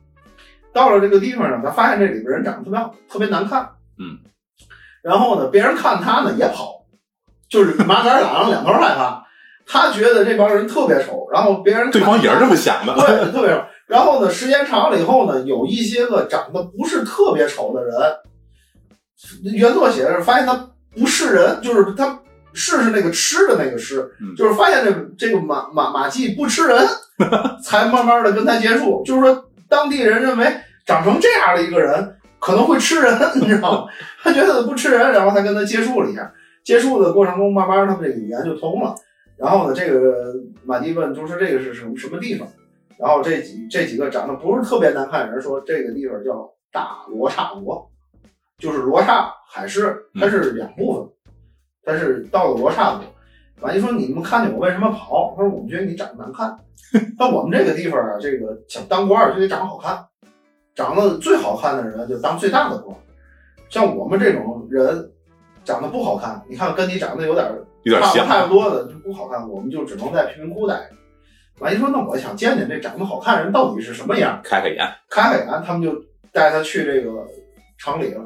S2: 到了这个地方呢，他发现这里边人长得特别好，特别难看。
S1: 嗯。
S2: 然后呢，别人看他呢也跑，就是马杆打上两头害怕。他觉得这帮人特别丑，然后别人看
S1: 对方也是这么想的，
S2: 对，特别丑。然后呢，时间长了以后呢，有一些个长得不是特别丑的人，原作写的是发现他不是人，就是他试是那个吃的那个吃，
S1: 嗯
S2: 就是发现这个这个马马马季不吃人，(laughs) 才慢慢的跟他接触。就是说，当地人认为长成这样的一个人可能会吃人，你知道吗？他觉得不吃人，然后才跟他接触了一下。接触的过程中，慢慢他们这个语言就通了。然后呢，这个满地问，就说这个是什么什么地方？然后这几这几个长得不是特别难看的人说，这个地方叫大罗刹国，就是罗刹海市，它是两部分，它是到了罗刹国。满地说：“你们看见我为什么跑？”他说：“我们觉得你长得难看。(laughs) 那我们这个地方啊，这个想当官就得长得好看，长得最好看的人就当最大的官。像我们这种人长得不好看，你看跟你长得有点
S1: 有点像。
S2: 差不多的就不好看，我们就只能在贫民窟待着。马一说：“那我想见见这长得好看的人到底是什么样。”
S1: 开开眼，
S2: 开开眼，他们就带他去这个城里了。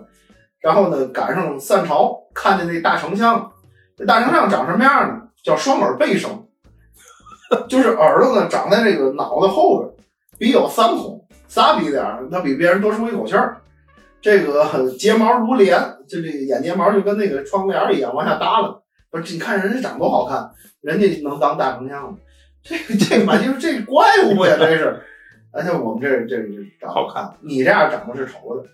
S2: 然后呢，赶上散朝，看见那大丞相，这大丞相长什么样呢？叫双耳背生，就是耳朵呢长在这个脑袋后边，鼻有三孔，仨鼻点儿，他比别人多出一口气儿。这个 (laughs) 睫毛如帘，就这个眼睫毛就跟那个窗帘儿一样往下耷拉。不是，你看人家长多好看，人家能当大丞相吗？(laughs) 这个这个嘛，就是这怪物呀，真是。而且我们这这这长
S1: 好看，
S2: 你这样长得是丑的。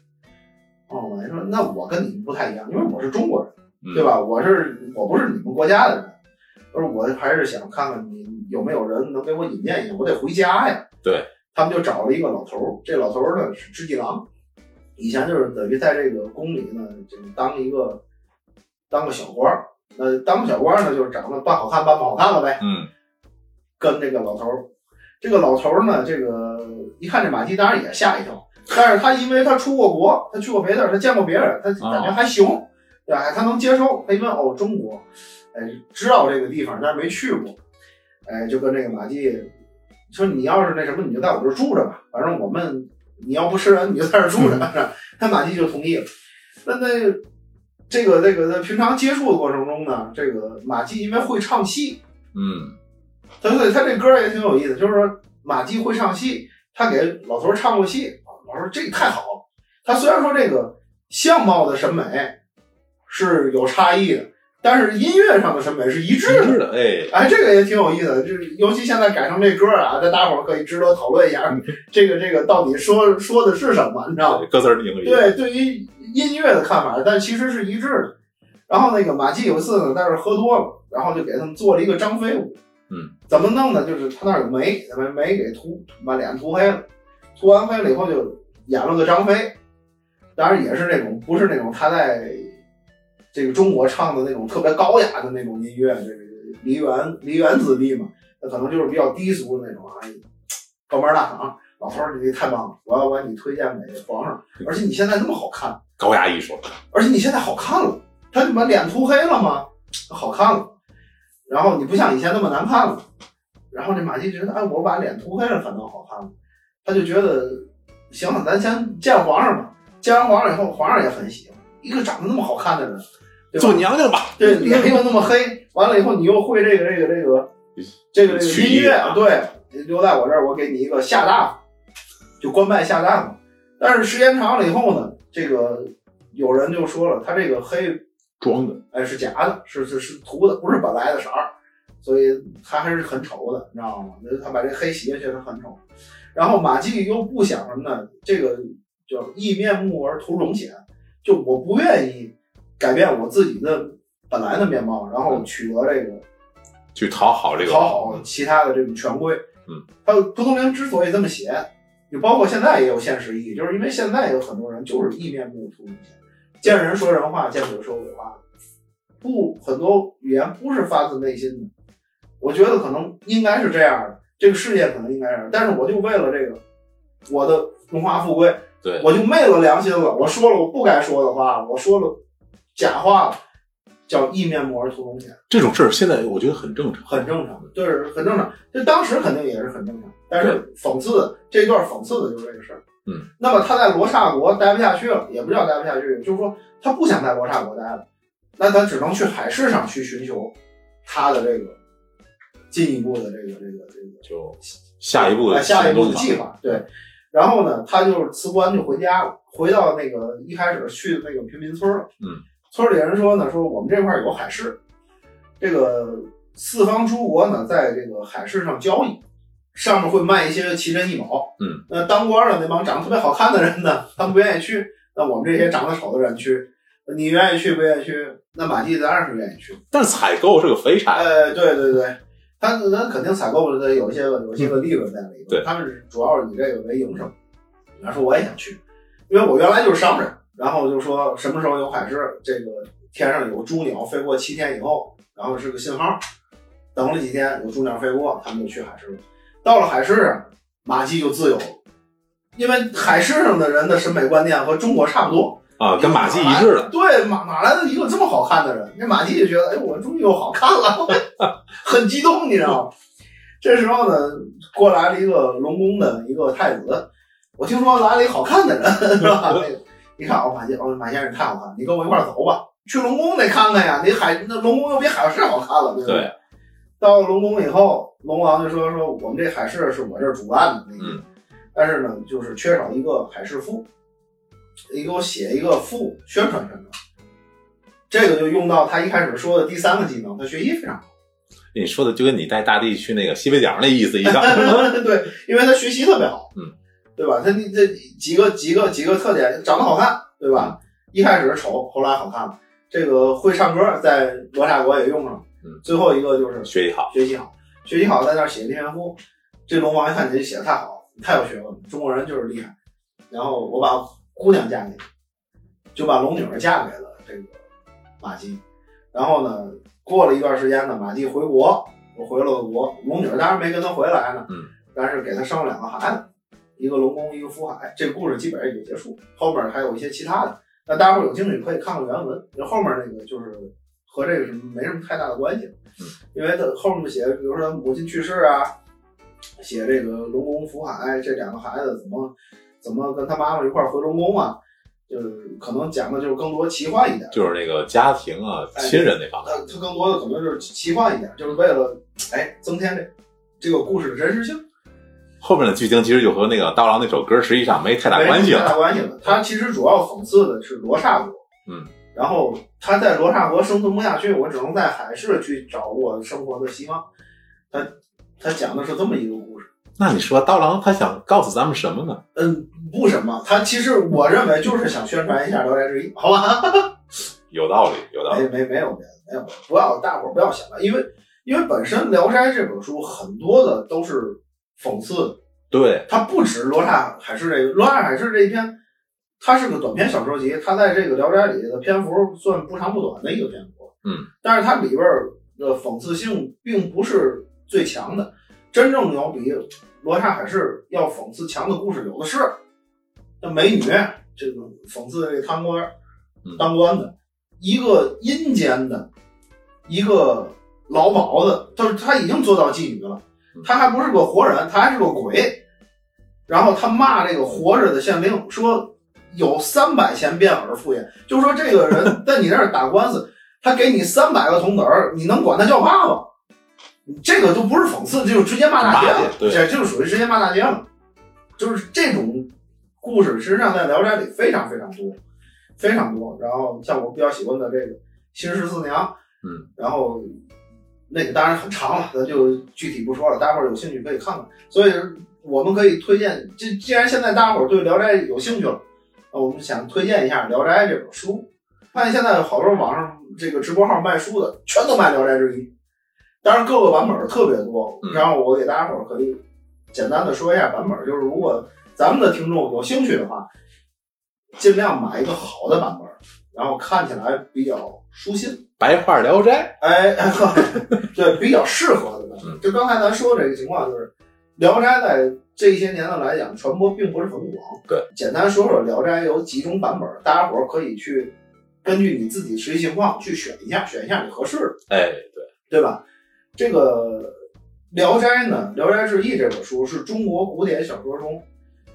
S2: 哦，我还说那我跟你们不太一样，因为我是中国人，
S1: 嗯
S2: 对吧？我是我不是你们国家的人，我说我还是想看看你有没有人能给我引荐一下，我得回家呀。
S1: 对，
S2: 他们就找了一个老头儿，这老头儿呢是织机郎，以前就是等于在这个宫里呢，就当一个当个小官儿。那当个小官儿呢，就是长得扮好看扮不好看了呗。
S1: 嗯，
S2: 跟这个老头儿，这个老头儿呢，这个一看这马季，当然也吓一跳。但是他因为他出过国，他去过别地儿，他见过别人，他感觉还行，对吧？他能接受。他一问哦，中国，哎，知道这个地方，但是没去过，哎，就跟这个马季说：“你要是那什么，你就在我这儿住着吧，反正我们你要不吃人，你就在这儿住着。他马季就同意了。那那这个这个在平常接触的过程中呢，这个马季因为会唱戏，
S1: 嗯，
S2: 对对他这歌也挺有意思，就是说马季会唱戏，他给老头唱过戏，老头这太好了。他虽然说这个相貌的审美是有差异的，但是音乐上的审美是一致的。
S1: 哎，
S2: 哎，这个也挺有意思的，就是尤其现在改成这歌啊，这大伙儿可以值得讨论一下，(laughs) 这个这个到底说说的是什么，你知道吗？对，对于音乐的看法，但其实是一致的。然后那个马季有一次呢，在这儿喝多了，然后就给他们做了一个张飞舞。
S1: 嗯，
S2: 怎么弄呢？就是他那儿有煤，把煤给涂，把脸涂黑了，涂完黑了以后就演了个张飞。当然也是那种不是那种他在这个中国唱的那种特别高雅的那种音乐，这个梨园梨园子弟嘛，那可能就是比较低俗的那种啊，高门大嗓。老头儿，你太棒了！我要把你推荐给皇上，而且你现在那么好看，
S1: 高雅艺术，
S2: 而且你现在好看了，他怎么脸涂黑了吗？好看了，然后你不像以前那么难看了。然后这马季觉得，哎，我把脸涂黑了反倒好看了，他就觉得，行了，咱先见皇上吧。见完皇上以后，皇上也很喜欢，一个长得那么好看的人，
S1: 做娘娘吧。
S2: 对，脸又那么黑，完了以后你又会这个这个这个这个这个
S1: 曲
S2: 音乐，对，留在我这儿，我给你一个下大夫，就官拜下大夫。但是时间长了以后呢，这个有人就说了，他这个黑，
S1: 装的，
S2: 哎，是假的，是是是涂的，不是本来的色儿，所以他还是很丑的，你知道吗？他把这黑洗下去是很丑。然后马季又不想什么呢？这个叫异面目而图容显，就我不愿意改变我自己的本来的面貌，然后取得这个
S1: 去讨好这个
S2: 讨好其他的这种权贵。
S1: 嗯，
S2: 他蒲松龄之所以这么写，就包括现在也有现实意义，就是因为现在有很多人就是意面目图见人说人话，见鬼说鬼话，不很多语言不是发自内心的。我觉得可能应该是这样的，这个世界可能应该是，但是我就为了这个我的荣华富贵，
S1: 对
S2: 我就昧了良心了，我说了我不该说的话，我说了假话了，叫意面膜而图容显。
S1: 这种事儿，现在我觉得很正常。
S2: 很正常的，就是很正常。这当时肯定也是很正常，但是讽刺的这一段讽刺的就是这个事儿。
S1: 嗯，
S2: 那么他在罗刹国待不下去了，也不叫待不下去，就是说他不想在罗刹国待了，那他只能去海市上去寻求他的这个进一步的这个这个这个
S1: 就下一步的
S2: 哎下一步的计划。对，然后呢，他就是辞官就回家了，回到那个一开始去的那个贫民村了。
S1: 嗯，
S2: 村里人说呢，说我们这块儿有海市，这个四方诸国呢，在这个海市上交易，上面会卖一些奇珍异宝。
S1: 嗯，
S2: 那当官的那帮长得特别好看的人呢，他们不愿意去，那我们这些长得丑的人去，你愿意去不愿意去？那马季当然是愿意去。
S1: 但是采购是个肥差，
S2: 呃，对对对，他他肯定采购的有一些个有一些个利润在里头，
S1: 对
S2: 他们主要是以这个为营生。你要说我也想去，因为我原来就是商人，然后就说什么时候有海市，这个天上有朱鸟飞过七天以后，然后是个信号，等了几天有朱鸟飞过，他们就去海市了。到了海市上，马季就自由了，因为海市上的人的审美观念和中国差不多。
S1: 啊，跟马季一致的。
S2: 对，哪哪来的一个这么好看的人？那马季就觉得，哎，我终于又好看了，(laughs) 很激动，你知道吗？这时候呢，过来了一个龙宫的一个太子，我听说来了一好看的人，是吧？那个一看，哦，马先，哦，马先生太好看，你跟我一块儿走吧，去龙宫得看看呀。你海那龙宫又比海市好看了，对不
S1: 对？
S2: 到了龙宫以后，龙王就说说我们这海市是我这儿主办的，那个，
S1: 嗯
S2: 但是呢，就是缺少一个海市赋，你给我写一个赋宣传宣传。这个就用到他一开始说的第三个技能，他学习非常好。
S1: 你说的就跟你带大地去那个西北角那意思一样。(laughs)
S2: 对，因为他学习特别好，
S1: 嗯，
S2: 对吧？他这这几个几个几个特点，长得好看，对吧？一开始丑，后来好看了。这个会唱歌，在罗刹国也用上了。
S1: 嗯，
S2: 最后一个就是
S1: 学习好，
S2: 学习好，学习好，在那儿写一篇赋。这龙王一看你写的太好，你太有学问了，中国人就是厉害。然后我把姑娘嫁给你，就把龙女儿嫁给了这个马姬。然后呢，过了一段时间呢，马姬回国，我回了国，龙女儿当然没跟他回来呢，
S1: 嗯，
S2: 但是给他生了两个孩子，一个龙宫，一个福海。这个故事基本上也就结束，后面还有一些其他的。那大家伙有兴趣可以看看原文，那后面那个就是和这个什么没什么太大的关系。
S1: 嗯，
S2: 因为他后面写，比如说他母亲去世啊，写这个龙宫福海这两个孩子怎么怎么跟他妈妈一块儿回龙宫啊，就是可能讲的就是更多奇幻一点，
S1: 就是那个家庭啊、
S2: 哎
S1: 亲人那方面。
S2: 它它更多的可能就是奇幻一点，就是为了哎增添这这个故事的真实性。
S1: 后面的剧情其实就和那个刀郎那首歌实际上没太大关系
S2: 没太大。关系了。它其实主要讽刺的是罗刹国，
S1: 嗯，
S2: 然后他在罗刹国生存不下去，我只能在海市去找我生活的希望。他他讲的是这么一个故事。
S1: 那你说刀郎他想告诉咱们什么呢？
S2: 嗯，不什么，他其实我认为就是想宣传一下《聊斋志异》，好吧？(laughs)
S1: 有道理，有道理。
S2: 没没没有别的，没有，不要大伙儿不要想了，因为因为本身《聊斋》这本书很多的都是讽刺，
S1: 对，
S2: 它不止罗刹海市这个罗刹海市这一篇，它是个短篇小说集，它在这个《聊斋》里的篇幅算不长不短的一个篇幅。
S1: 嗯，
S2: 但是它里边的讽刺性并不是最强的，真正有比罗刹海市要讽刺强的故事有的是。那美女这个讽刺这贪官
S1: 嗯
S2: 当官的，一个阴间的，一个老鸨子，就是他已经做到妓女了，他还不是个活人，他还是个鬼。然后他骂这个活着的县令说有三百钱变而复业，就说这个人 (laughs) 在你那儿打官司，他给你三百个铜子儿，你能管他叫爸爸？这个都不是讽刺，就是直接骂大街了这就是属于直接骂大街了。就是这种故事，实际上在《聊斋》里非常非常多，非常多。然后像我比较喜欢的这个《新十四娘》，
S1: 嗯，
S2: 然后那个当然很长了，咱就具体不说了，大伙儿有兴趣可以看看。所以我们可以推荐，既既然现在大伙儿对《聊斋》有兴趣了，那我们想推荐一下《聊斋》这本书。发现现在好多网上这个直播号卖书的，全都卖《聊斋志异》，当然各个版本儿特别多。
S1: 嗯
S2: 然后我给大家伙儿可以简单的说一下版本儿，就是如果咱们的听众有兴趣的话，尽量买一个好的版本儿，然后看起来比较舒心。
S1: 白话《聊斋
S2: 哎，(laughs) 对，比较适合的。
S1: 嗯
S2: 就刚才咱说这个情况，就是《聊斋》在这些年的来讲，传播并不是很广。
S1: 对，
S2: 简单说说《聊斋》有几种版本，大家伙儿可以去根据你自己实际情况去选一下，选一下你合适的，》。
S1: 哎，对，
S2: 对吧？这个《聊斋》呢，《聊斋志异》这本书是中国古典小说中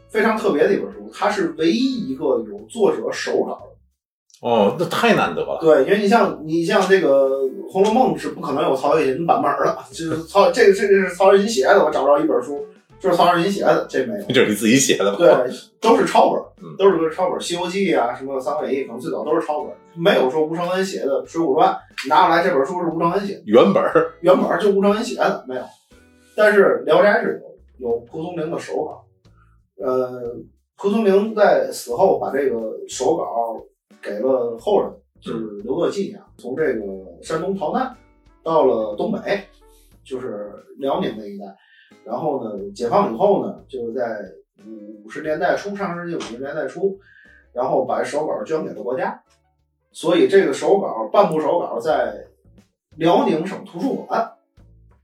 S2: 非常特别的一本书，它是唯一一个有作者手稿的。
S1: 哦，那太难得了。
S2: 对，因为你像你像这个《红楼梦》是不可能有曹雪芹版本的，就是曹这个这个是曹雪芹写的，我找不着一本书，就是曹雪芹写的，这没有。
S1: 这是你自己写的吧？
S2: 对，都是抄本
S1: 嗯，
S2: 都是抄本，《西游记》啊，什么《三国演义》，可能最早都是抄本，没有说吴承恩写的《水浒传》，你拿过来这本书是吴承恩写的，
S1: 原本儿
S2: 原本就吴承恩写的，没有。但是《聊斋》是有，有蒲松龄的手稿，呃，蒲松龄在死后把这个手稿给了后人，就是留作纪念。从这个山东逃难到了东北，就是辽宁那一带，然后呢，解放以后呢，就是在五十年代初，上世纪五十年代初，然后把手稿捐给了国家，所以这个手稿半部手稿在辽宁省图书馆，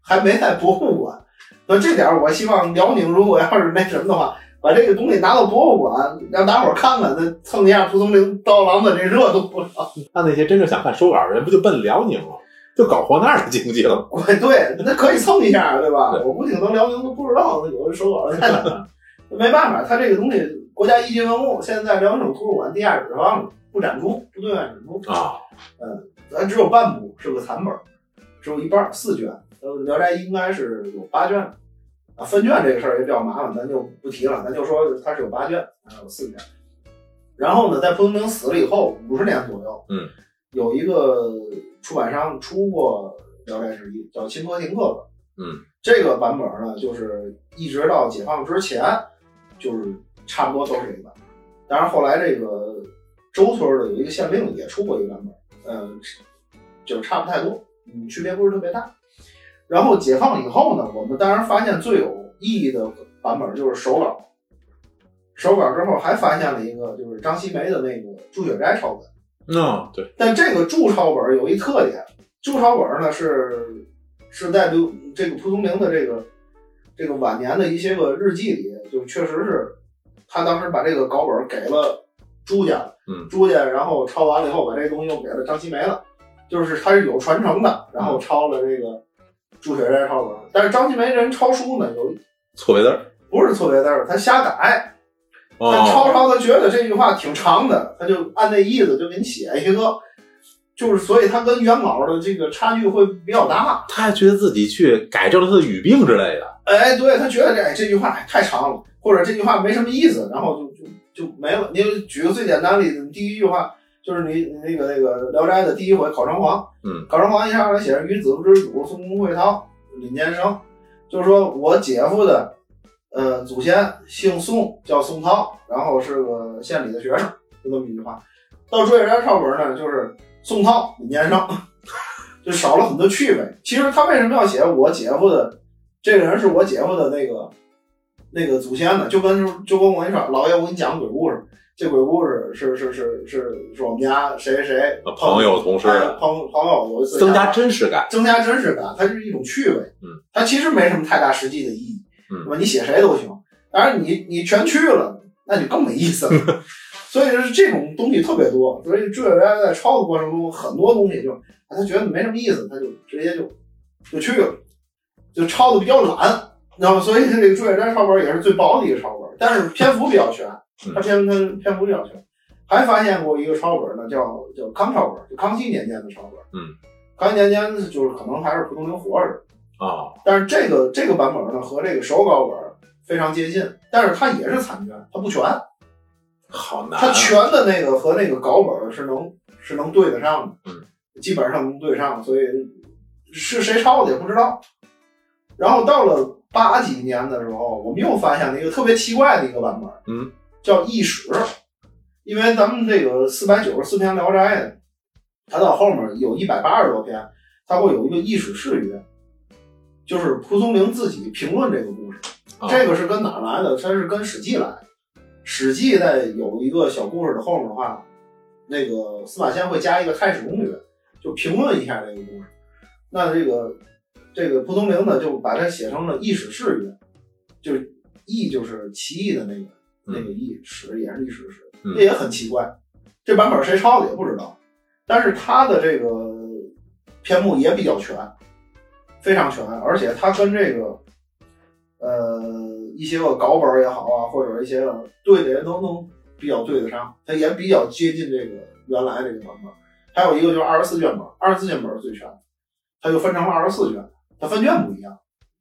S2: 还没在博物馆。那这点儿我希望辽宁如果要是那什么的话，把这个东西拿到博物馆，让大伙儿看看，那蹭一下蒲松龄刀郎的这热度。(laughs)
S1: 那那些真正想看手稿的人，不就奔辽宁了，就搞活那儿的经济了？(laughs)
S2: 对，那可以蹭一下，对吧？
S1: 对
S2: 我估计可能辽宁都不知道有的手稿在哪儿。(laughs) 没办法，它这个东西国家一级文物，现在在辽宁省图书馆地下室放着，不展出，不对外展出。
S1: 啊，嗯
S2: 咱只有半部是个残本，只有一半四卷。呃，《聊斋》应该是有八卷啊，分卷这个事儿也比较麻烦，咱就不提了，咱就说它是有八卷，啊，有四卷。然后呢，在蒲松龄死了以后，五十年左右，
S1: 嗯，
S2: 有一个出版商出过《聊斋志异》，叫清河亭课本。
S1: 嗯，
S2: 这个版本呢，就是一直到解放之前，就是差不多都是这个版本。当然后来这个周村的有一个县令也出过一个版本，嗯，就是差不太多，嗯，区别不是特别大。然后解放以后呢，我们当然发现最有意义的版本就是手稿。手稿之后还发现了一个，就是张锡梅的那个朱雪斋抄本。
S1: 嗯，对，
S2: 但这个注抄本有一特点，注抄本呢是是在刘这个蒲松龄的这个这个晚年的一些个日记里，就确实是他当时把这个稿本给了朱家，
S1: 嗯，
S2: 朱家然后抄完了以后，把这个东西又给了张锡梅了，就是他是有传承的，然后抄了这个朱雪斋抄的，但是张继梅这人抄书呢有
S1: 错别字儿。
S2: 不是错别字儿，他瞎改。
S1: 哦
S2: 但抄抄他觉得这句话挺长的，他就按那意思就给你写一个，就是所以他跟原稿的这个差距会比较大。
S1: 他还觉得自己去改正了他的语病之类的。
S2: 哎，对他觉得这哎这句话哎太长了，或者这句话没什么意思，然后就就就没了。你举个最简单的例子，第一句话就是你你那个那个《聊斋》的第一回考城隍，
S1: 嗯，
S2: 考城隍一上来写着与子不知祖，孙公会汤，李年生，就是说我姐夫的呃祖先姓宋，叫宋涛，然后是个县里的学生，就这么一句话。到《朱元璋抄本》呢，就是宋涛、李年生，就少了很多趣味。其实他为什么要写我姐夫的？这个人是我姐夫的那个那个祖先呢，就跟就跟我跟你说，老爷我给你讲个鬼故事，这鬼故事是是是是是我们家谁谁谁
S1: 朋友同事
S2: 哎朋朋友有一次
S1: 增加真实感。
S2: 增加真实感，它是一种趣味，
S1: 嗯，
S2: 它其实没什么太大实际的意义，
S1: 嗯？
S2: 你写谁都行，当然你你全去了，那就更没意思了。(laughs) 所以就是这种东西特别多，所以朱元璋在抄的过程中，很多东西就他觉得没什么意思，他就直接就就去了，就抄的比较懒。然后，所以这个朱元璋抄本也是最薄的一个抄本，但是篇幅比较全，它篇它篇幅比较全。还发现过一个抄本呢，叫叫康抄本，就康熙年间的抄本。
S1: 嗯，
S2: 康熙年间就是可能还是蒲松龄活着，
S1: 啊，
S2: 但是这个这个版本呢和这个手稿本非常接近，但是它也是残卷，它不全，
S1: 好难、
S2: 它
S1: 啊。
S2: 全的那个和那个稿本是能是能对得上的，
S1: 嗯，
S2: 基本上能对上，所以是谁抄的也不知道。然后到了八几年的时候，我们又发现了一个特别奇怪的一个版本，
S1: 嗯，
S2: 叫异史。因为咱们这个四百九十四篇《聊斋》，它到后面有一百八十多篇，它会有一个异史誓约，就是蒲松龄自己评论这个故事。
S1: 啊
S2: 这个是跟哪来的？它是跟《史记》来的。《史记》在有一个小故事的后面的话，那个司马迁会加一个太史公曰，就评论一下这个故事。那这个这个蒲松龄呢，就把它写成了异史誓约，就是异就是奇异的那个那个异，史也是历史的史，
S1: 嗯
S2: 这也很奇怪。这版本谁抄的也不知道，但是它的这个篇目也比较全，非常全，而且它跟这个呃一些个稿本也好啊，或者一些个对的人都能比较对得上，它也比较接近这个原来这个版本。还有一个就是二十四卷本，二十四卷本是最全的，它就分成了二十四卷，它分卷不一样。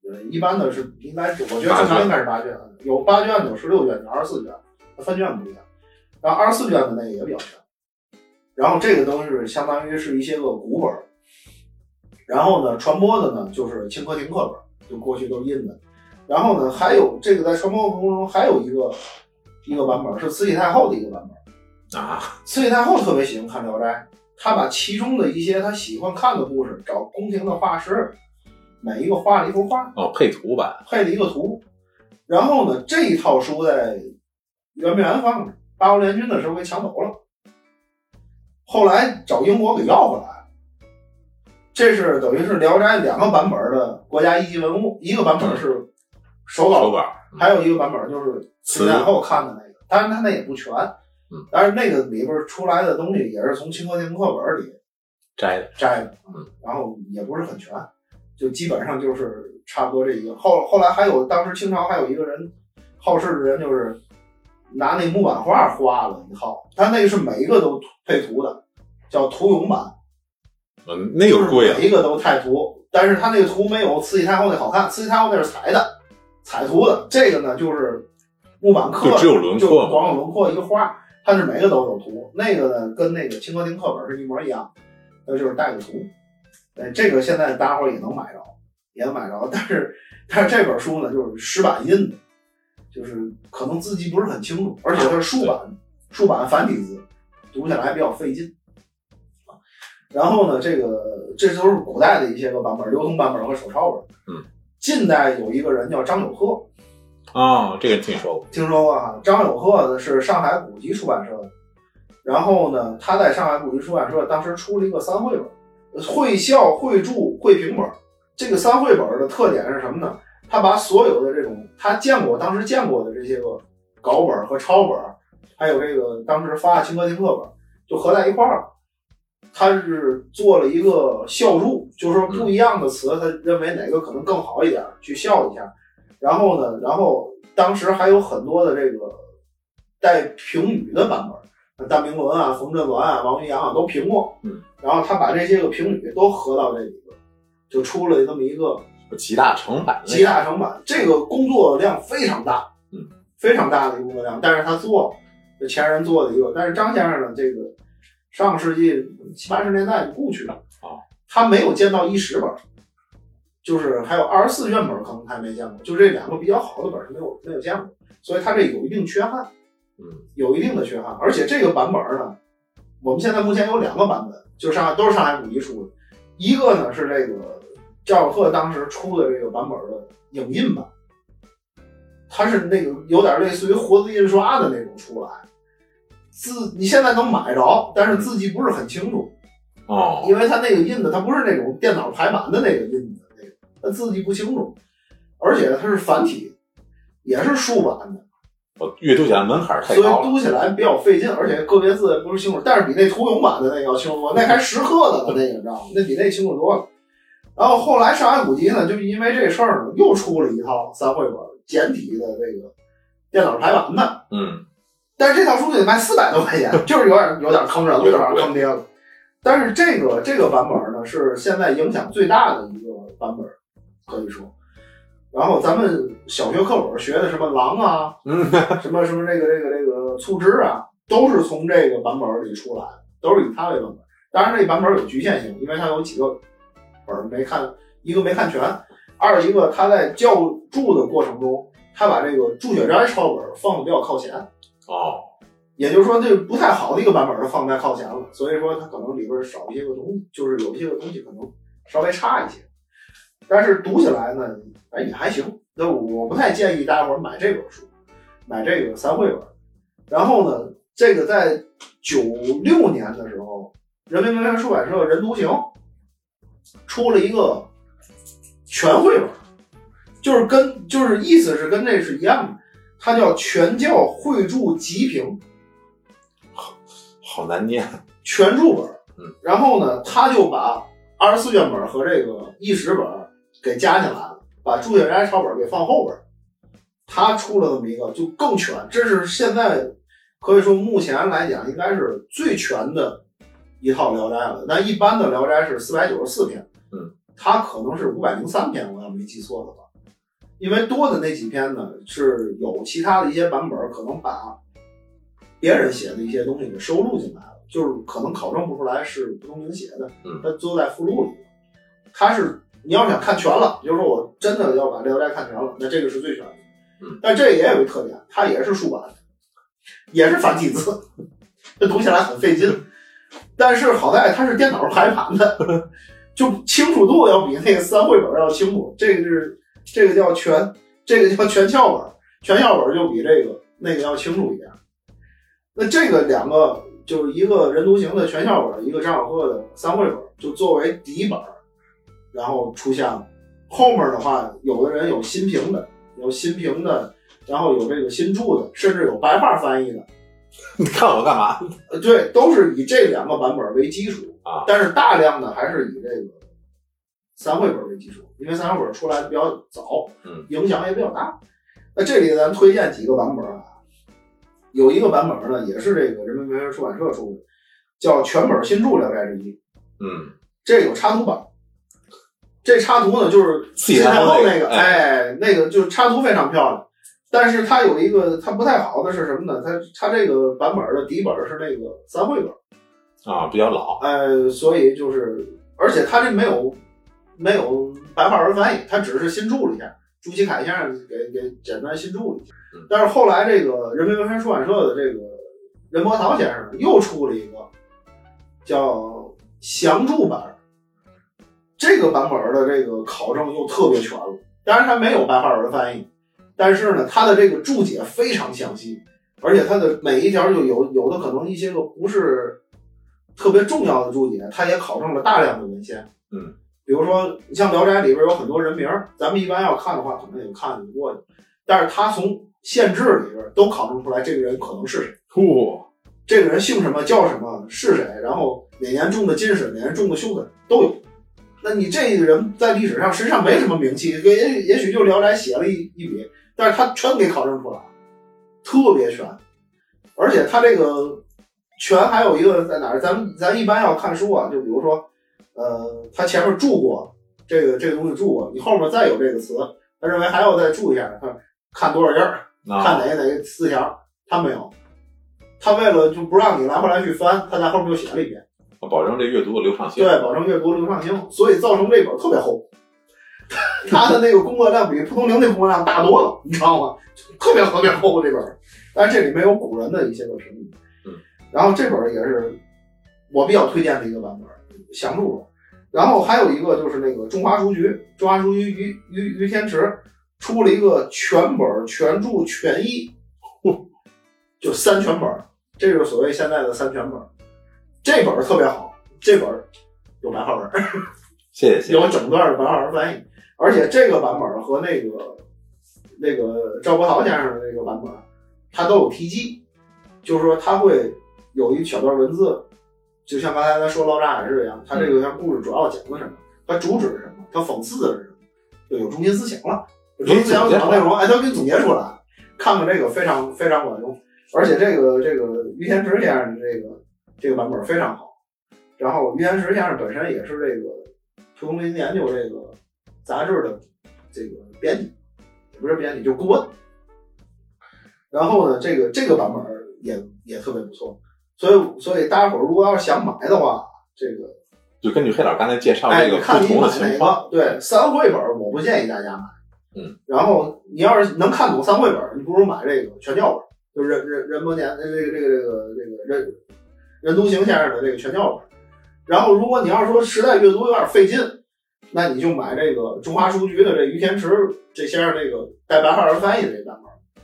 S2: 呃，一般的是应该是，我觉得正常应该是八卷，有八卷的，有十六卷的，有二十四卷，它分卷不一样。然后二十四卷的那个也比较全，然后这个都是相当于是一些个古本儿，然后呢传播的呢就是清课亭课本，就过去都印的。然后呢还有这个在传播过程中还有一个一个版本是慈禧太后的一个版本。
S1: 啊，
S2: 慈禧太后特别喜欢看《聊斋》，她把其中的一些她喜欢看的故事，找宫廷的画师，每一个画了一幅画，
S1: 哦，配图版
S2: 配了一个图。然后呢，这一套书在圆明园放着，八国联军的时候给抢走了，后来找英国给要回来。这是等于是《聊斋》两个版本的国家一级文物，一个版本是手稿
S1: 手稿，
S2: 还有一个版本就是慈禧太后看的那个，当然它那也不全，
S1: 嗯，
S2: 但是那个里边出来的东西也是从清课亭课本里
S1: 摘的，
S2: 摘的，
S1: 嗯，
S2: 然后也不是很全，就基本上就是差不多这一个。后后来还有当时清朝还有一个人好事的人，就是拿那木板画画了一套，他那个是每一个都配图的，叫图咏版，
S1: 嗯，那个贵啊
S2: 就是每，一个都太图，但是他那个图没有慈禧太后那好看，慈禧太后那是彩的，彩图的，这个呢就是木板刻，
S1: 就只有轮廓嘛，
S2: 光有轮廓一个画，它是每个都有图。那个呢，跟那个清河亭课本是一模一样，那就是带个图。哎，这个现在大伙儿也能买着，也能买着。但是，但是这本书呢，就是石板印的，就是可能字迹不是很清楚，而且它是竖版，竖版繁体字，读起来比较费劲。啊然后呢，这个这都是古代的一些个版本，流通版本和手抄本。
S1: 嗯，
S2: 近代有一个人叫张友鹤，
S1: 啊，这个听说过，
S2: 听说过啊，张友鹤呢是上海古籍出版社的，然后呢，他在上海古籍出版社当时出了一个三绘本，会校、会注、会评本。这个三绘本的特点是什么呢？他把所有的这种他见过、当时见过的这些个稿本和抄本，还有这个当时发的清课亭课本，就合在一块儿了。他是做了一个校注，就是说不一样的词，他认为哪个可能更好一点，去校一下。然后呢，然后当时还有很多的这个带评语的版本，那单明伦啊、冯振鸾啊、王云阳啊都评过。
S1: 嗯，
S2: 然后他把这些个评语都合到这里边，就出了这么一个
S1: 集大成版
S2: 集大成版。这个工作量非常大，
S1: 嗯，
S2: 非常大的一个工作量。但是他做了，这前人做的一个，但是张先生呢，这个上个世纪七八十年代就故去了
S1: 啊，
S2: 他没有见到一十本。就是还有二十四卷本，可能他没见过，就这两个比较好的本是没有没有见过，所以他这有一定缺憾，
S1: 嗯，
S2: 有一定的缺憾。而且这个版本呢，我们现在目前有两个版本，就上海都是上海古籍出的，一个呢是这个赵小鹤当时出的这个版本的影印版，它是那个有点类似于活字印刷的那种出来，字你现在能买着，但是字迹不是很清楚，
S1: 哦，
S2: 因为它那个印的它不是那种电脑排版的那个印子。它字迹不清楚，而且它是繁体，也是竖版的，
S1: 我阅读起来门槛太高
S2: 所以。读起来比较费劲，而且个别字不是清楚，但是比那图影版的那个要清楚，那还十克的呢，那个你知道吗？那比那清楚多了。然后后来上海古籍呢，就因为这事儿呢，又出了一套三绘本简体的这个电脑排版的，
S1: 嗯，
S2: 但是这套书得卖四百多块钱，就是有点有点坑人了，有点坑爹了。但是这个这个版本呢，是现在影响最大的一个版本。可以说，然后咱们小学课本学的什么狼啊，
S1: 嗯，(laughs)
S2: 什么什么这个这个这个醋汁啊，都是从这个版本里出来的，都是以它为版本。当然，这版本有局限性，因为它有几个本没看，一个没看全，二一个它在校注的过程中，它把这个祝雪斋抄本放的比较靠前。
S1: 哦，
S2: 也就是说，这不太好的一个版本，它放在靠前了，所以说它可能里边少一些个东西，就是有一些个东西可能稍微差一些。但是读起来呢，哎也还行。那我不太建议大家伙买这本书，买这个三绘本。然后呢，这个在九六年的时候，人民文学出版社人独行出了一个全绘本，就是跟就是意思是跟这是一样的，它叫《全教绘注集评》，
S1: 好难念。
S2: 全注本。
S1: 嗯，
S2: 然后呢，他就把二十四卷本和这个一十本。给加进来了，把朱雪斋抄本给放后边，他出了这么一个就更全，这是现在可以说目前来讲应该是最全的一套聊斋了。那一般的聊斋是四百九十四篇，
S1: 嗯，
S2: 它可能是五百零三篇，我要没记错的话，因为多的那几篇呢是有其他的一些版本可能把别人写的一些东西给收录进来了，就是可能考证不出来是蒲松龄写的，
S1: 嗯，
S2: 它都在附录里，他是。你要想看全了，比如说我真的要把《聊斋》看全了，那这个是最全的。
S1: 嗯，
S2: 但这也有一特点，它也是竖版的，也是繁体字，这读起来很费劲。但是好在它是电脑排版的，就清楚度要比那个三绘本要清楚。这个是这个叫全，这个叫全校本，全校本就比这个那个要清楚一点。那这个两个就是一个人读行的全校本，一个张小鹤的三绘本，就作为底本。然后出现了，后面的话，有的人有新评的，有新评的，然后有这个新注的，甚至有白话翻译的。
S1: 你看我干嘛？
S2: 呃，对，都是以这两个版本为基础
S1: 啊，
S2: 但是大量的还是以这个三绘本为基础，因为三绘本出来的比较早，
S1: 嗯，
S2: 影响也比较大。那这里咱推荐几个版本啊，有一个版本呢，也是这个人民文学出版社出的，叫全本新著聊斋志异，
S1: 嗯，
S2: 这有插图版。这插图呢，就是
S1: 新
S2: 太后那
S1: 个，
S2: 哎，那个就是插图非常漂亮，但是它有一个它不太好的是什么呢？它它这个版本的底本是那个三绘本
S1: 啊，比较老，
S2: 呃，所以就是，而且它这没有没有白话文翻译，它只是新注了一下，朱其凯先生给给简单新注了一下。但是后来这个人民文学出版社的这个任伯涛先生又出了一个叫详注版。这个版本的这个考证又特别全了，当然它没有白话文翻译，但是呢，它的这个注解非常详细，而且它的每一条就有有的可能一些个不是特别重要的注解，它也考证了大量的文献。
S1: 嗯，
S2: 比如说你像《聊斋》里边有很多人名，咱们一般要看的话，可能也看得过去，但是它从县志里边都考证出来这个人可能是谁。
S1: 嚯，
S2: 这个人姓什么叫什么是谁，然后哪年中的进士，哪年中的秀才都有。那你这个人在历史上实际上没什么名气，也也许就《聊斋》写了一一笔，但是他全给考证出来了，特别全。而且他这个全还有一个在哪儿？咱们咱一般要看书啊，就比如说，呃，他前面注过这个这个东西注过，你后面再有这个词，他认为还要再注一下，看看多少页儿，看
S1: 啊，
S2: 哪个哪个词条，他没有。他为了就不让你来回来去翻，他在后面又写了一遍。
S1: 保证这阅读的流畅性。
S2: 对，保证阅读流畅性，所以造成这本特别厚。它的那个工作量比蒲松龄那工作量大多了，你知道吗？特别特别厚这本，但是这里面有古人的一些个评语。
S1: 嗯，
S2: 然后这本也是我比较推荐的一个版本，详注本。然后还有一个就是那个中华书局，中华书局于于于天池出了一个全本全注全译，(laughs) 就三全本，这就是所谓现在的三全本儿。这本儿特别好，这本儿有白话文儿，
S1: 谢谢谢谢。
S2: 有整段的白话文翻译，而且这个版本儿和那个那个赵国焘先生的那个版本儿，它都有提及，就是说它会有一小段文字，就像刚才咱说《老扎海市》一样，它这个像故事主要讲的什么，它主旨是什么，它讽刺的是什么，就有中心思想了。中心思想讲内容，哎，都给你总结出来，看看这个非常非常管用，而且这个这个于天池先生的这个这个版本非常好。然后于天池先生本身也是这个蒲松龄研究这个杂志的这个编辑，也不是编辑，就顾问。然后呢，这个这个版本也也特别不错，所以所以大家伙儿如果要是想买的话，这个
S1: 就根据黑老刚才介绍
S2: 哎，
S1: 这个
S2: 看
S1: 不同的情况，
S2: 个？对，三绘本儿我不建议大家买。
S1: 嗯。
S2: 然后你要是能看懂三绘本儿，你不如买这个全教本，就是人人人博年呃这个这个这个这个任任独行先生的这个全教本。然后如果你要是说实在阅读有点费劲，那你就买这个中华书局的这于天池这先生这个带白话文翻译的这版本。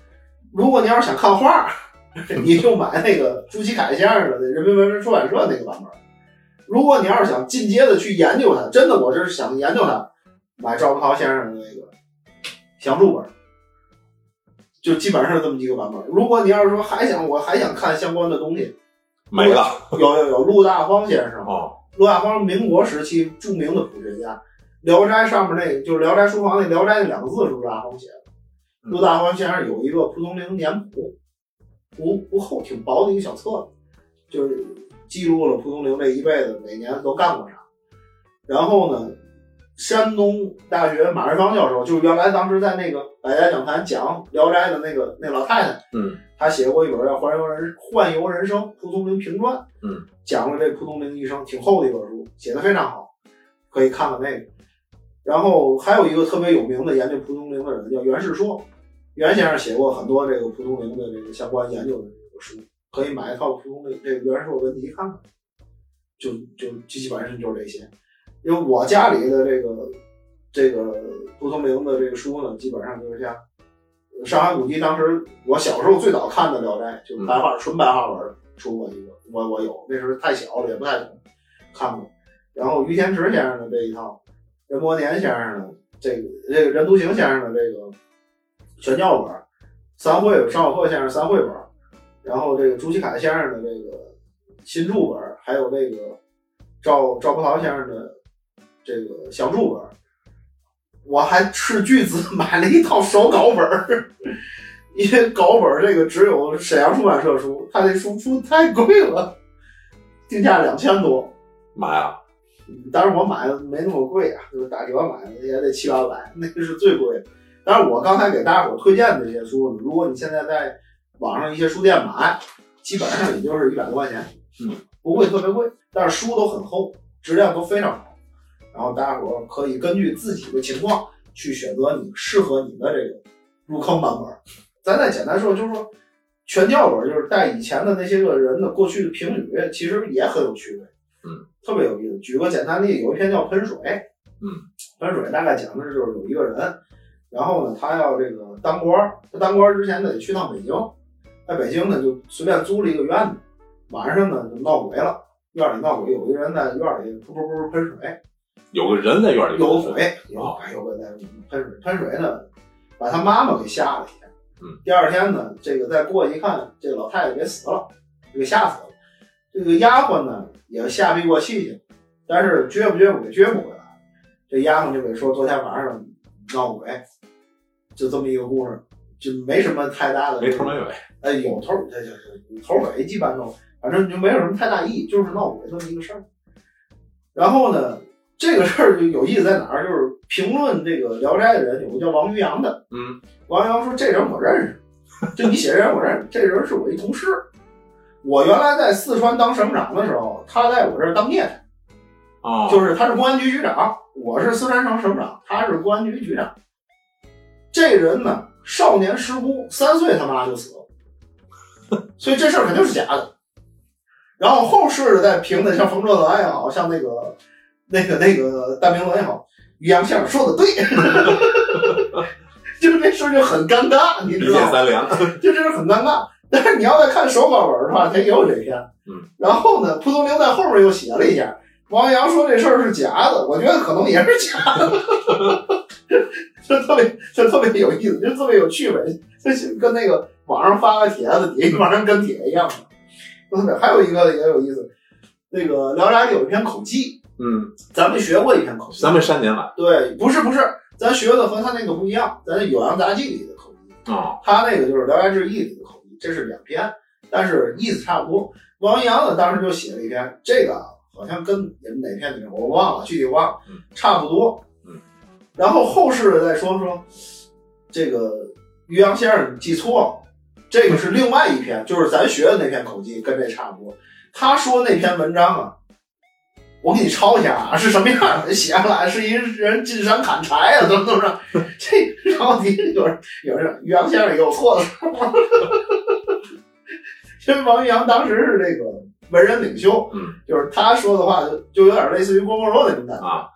S2: 如果你要是想看画，(laughs) 你就买那个朱其凯先生的人民文学出版社那个版本。如果你要是想进阶的去研究它，真的我这是想研究它，买赵国涛先生的那个详注本，就基本上是这么几个版本。如果你要是说还想我还想看相关的东西，
S1: 没了。
S2: 有有有陆大荒先生，
S1: 哦，
S2: 陆大荒民国时期著名的谱学家，《聊斋》上面那个就是《聊斋书房》那“聊斋”那两个字是陆大荒写的。
S1: 嗯。
S2: 陆大荒先生有一个蒲松龄年谱，不不厚，挺薄的一个小册子，就是记录了蒲松龄这一辈子每年都干过啥。然后呢，山东大学马瑞芳教授，就是原来当时在那个百家讲坛讲《聊斋》的那个那老太太，
S1: 嗯，
S2: 她写过一本叫《环游人幻游人生蒲松龄评传》，
S1: 嗯，
S2: 讲了这蒲松龄一生，挺厚的一本书，写的非常好，可以看看那个。然后还有一个特别有名的研究蒲松龄的人叫袁世说，袁先生写过很多这个蒲松龄的这个相关研究的这个书，可以买一套蒲松龄这个袁世说文集看看，就就基本上就是这些。因为我家里的这个这个蒲松龄的这个书呢，基本上就是像上海古籍，当时我小时候最早看的《聊斋》，就是白话、纯白话文出过一个，我我有，那时候太小了也不太懂，看过。然后于天池先生的这一套，任伯年先生的这个这个任独行先生的这个全教本，三会邵小鹤先生三会本，然后这个朱其凯先生的这个新注本，还有这个赵赵国焘先生的这个详注本，我还斥巨资买了一套手稿本儿，(laughs) 因为稿本儿这个只有沈阳出版社出，他这书出太贵了，定价两千多。
S1: 买啊，
S2: 当然我买的没那么贵啊，就是打折买的也得七八百，(laughs) 那个是最贵的。但是我刚才给大家伙推荐的这些书呢，如果你现在在网上一些书店买，基本上也就是一百多块钱，
S1: 嗯，
S2: 不会特别贵，但是书都很厚，质量都非常好。然后大家伙儿可以根据自己的情况去选择你适合你的这个入坑版本。咱再简单说，就是说全教本就是带以前的那些个人的过去的评语，其实也很有趣味，
S1: 嗯，
S2: 特别有意思。举个简单例，有一篇叫《喷水》，
S1: 嗯，
S2: 喷水大概讲的是就是有一个人，然后呢，他要这个当官儿，他当官儿之前呢得去趟北京，在北京呢就随便租了一个院子，晚上呢就闹鬼了，院里闹鬼，有一个人在院里噗噗噗喷水，
S1: 有个人在院里
S2: 有
S1: 水，
S2: 鬼，有鬼，有鬼在喷水，喷水呢，把他妈妈给吓了一下。
S1: 嗯，
S2: 第二天呢，这个再过去一看，这个老太太给死了，给吓死了。这个丫鬟呢也吓逼过气去，但是撅不撅不给撅不回来。这丫鬟就给说昨天晚上闹鬼，就这么一个故事，就没什么太大的
S1: 没头没尾。
S2: 哎，有头，这就是头尾基本都，反正就没有什么太大意义，就是闹鬼这么一个事儿。然后呢，这个事儿就有意思在哪儿？就是评论这个《聊斋》的人有个叫王于洋的，
S1: 嗯，
S2: 王于洋说这人我认识，就你写这人我认识，这人是我一同事。我原来在四川当省长的时候，他在我这儿当孽差，
S1: 哦，
S2: 就是他是公安局局长，我是四川省省长，他是公安局局长。这人呢，少年失孤，三岁他妈就死了，所以这事儿肯定是假的。然后后世的在评的，像冯卓伦也好像那个那个那个大明王也好，于洋先生说的对，(laughs) 就是这事儿就很尴尬，你
S1: 一
S2: 知道吗？
S1: 键三连。(laughs)
S2: 就这是很尴尬。但是你要再看手稿文的话，它也有这篇。
S1: 嗯。
S2: 然后呢，蒲松龄在后面又写了一下，王阳说这事儿是假的，我觉得可能也是假的，(laughs) 就特别就特别有意思，就特别有趣味，就跟那个网上发个帖子，底下马上跟帖一样的。特别还有一个也有意思，那个《聊斋》里有一篇口技，
S1: 嗯，
S2: 咱们学过一篇口技。
S1: 咱们三年版。
S2: 对，不是不是，咱学的和他那个不一样，咱《酉阳杂记》里的口技。
S1: 哦，
S2: 他那个就是《聊斋志异》里的口译，这是两篇，但是意思差不多。王阳呢，当时就写了一篇，这个好像跟你们哪篇里面我忘了，具体忘了，
S1: 嗯
S2: 差不多。
S1: 嗯，
S2: 然后后世再说说这个于洋先生记错了，这个是另外一篇，就是咱学的那篇口技，跟这差不多。他说那篇文章啊，我给你抄一下啊，是什么样的？写下来是一人进山砍柴啊，怎么怎么着？这然后底下有人有人于洋先生有错的时候，因 (laughs) 为王于洋当时是这个文人领袖，
S1: 嗯，
S2: 就是他说的话就就有点类似于郭沫若那种感觉
S1: 啊。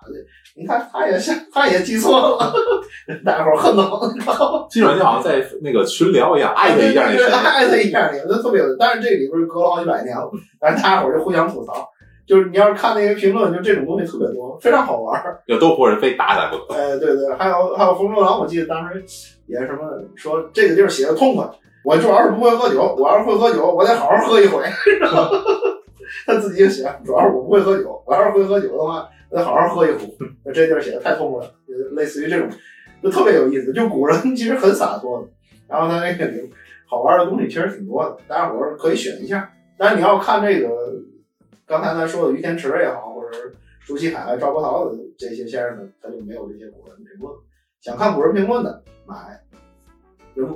S2: 你看他也像他也记错了，(laughs) 大伙儿恨得你知道吗？
S1: 基本上就好像在那个群聊一样，艾特一下那
S2: 艾特一下你，那特别有。但是这里边隔了好几百年了，但是大伙儿就互相吐槽。就是你要是看那些评论，就这种东西特别多，非常好玩儿。
S1: 有都活人非打打不可。
S2: 哎，对对，还有还有冯中郎，我记得当时也什么说这个地儿写的痛快，我主要是不会喝酒，我要是会喝酒，我得好好喝一回。(laughs) 他自己就写，主要是我不会喝酒，我要是会喝酒的话，我得好好喝一壶。这地儿写的太痛快了，就类似于这种，就特别有意思。就古人其实很洒脱的，然后他那个里好玩的东西其实挺多的，大家伙儿可以选一下。但是你要看这个，刚才咱说的于天池也好，或者是朱其海、赵伯桃的这些先生呢，他就没有这些古人评论。想看古人评论的，买人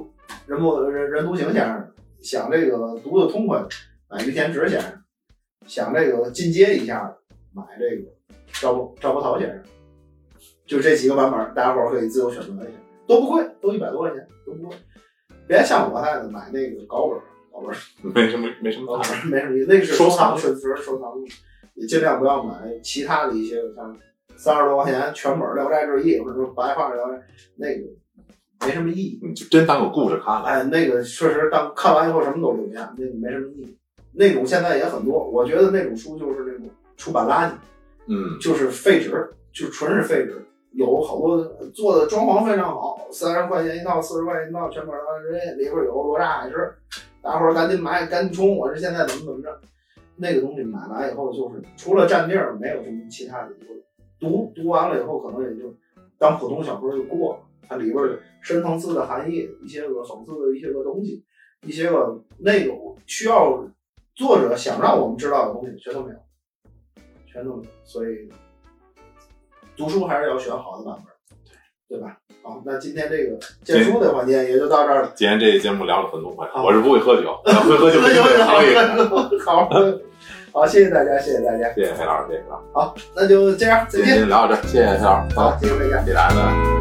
S2: 人不人人独行先生，想这个读的痛快，买于天池先生；想这个进阶一下，买这个赵赵伯桃先生。就这几个版本，大家伙可以自由选择一下，都不贵，都一百多块钱，都不贵。别像我似的买那个稿本 (laughs)
S1: 没什么没什么
S2: 没什么意思，那个是
S1: 收
S2: 藏确实收藏用，也尽量不要买其他的一些像三十多块钱全本《聊斋志异》或者说白话《聊斋》，那个没什么意义。
S1: 你就真当个故事看了。
S2: 哎，那个确实当看完以后什么都留下，那个没什么意义。那种现在也很多，我觉得那种书就是那种出版垃圾，
S1: 嗯，
S2: 就是废纸，就纯是废纸。有好多做的装潢非常好，三十块钱一套，四十块钱一套，全本儿人家里边有罗刹海市，大伙儿赶紧买，赶紧冲！我是现在怎么怎么着？那个东西买来以后，就是除了占地儿，没有什么其他的。读读完了以后，可能也就当普通小说就过了。它里边深层次的含义，一些个讽刺的一些个东西，一些个内容需要作者想让我们知道的东西，全都没有，全都没有。所以读书还是要选好的版本，对吧？好，那今天这个荐书的环节也就到这儿了。
S1: 今天这节目聊了很痛快，
S2: 好
S1: 我是不会喝酒，(laughs) 会喝酒
S2: 那就好
S1: 可以。(laughs)
S2: 好，好，谢谢大家，谢谢大家。
S1: 谢谢黑老师，谢谢黑老师。
S2: 好，那就这样，再见。
S1: 今天聊到这儿，谢谢黑老师，
S2: 好，谢谢大家。
S1: 谢谢大家，拜拜。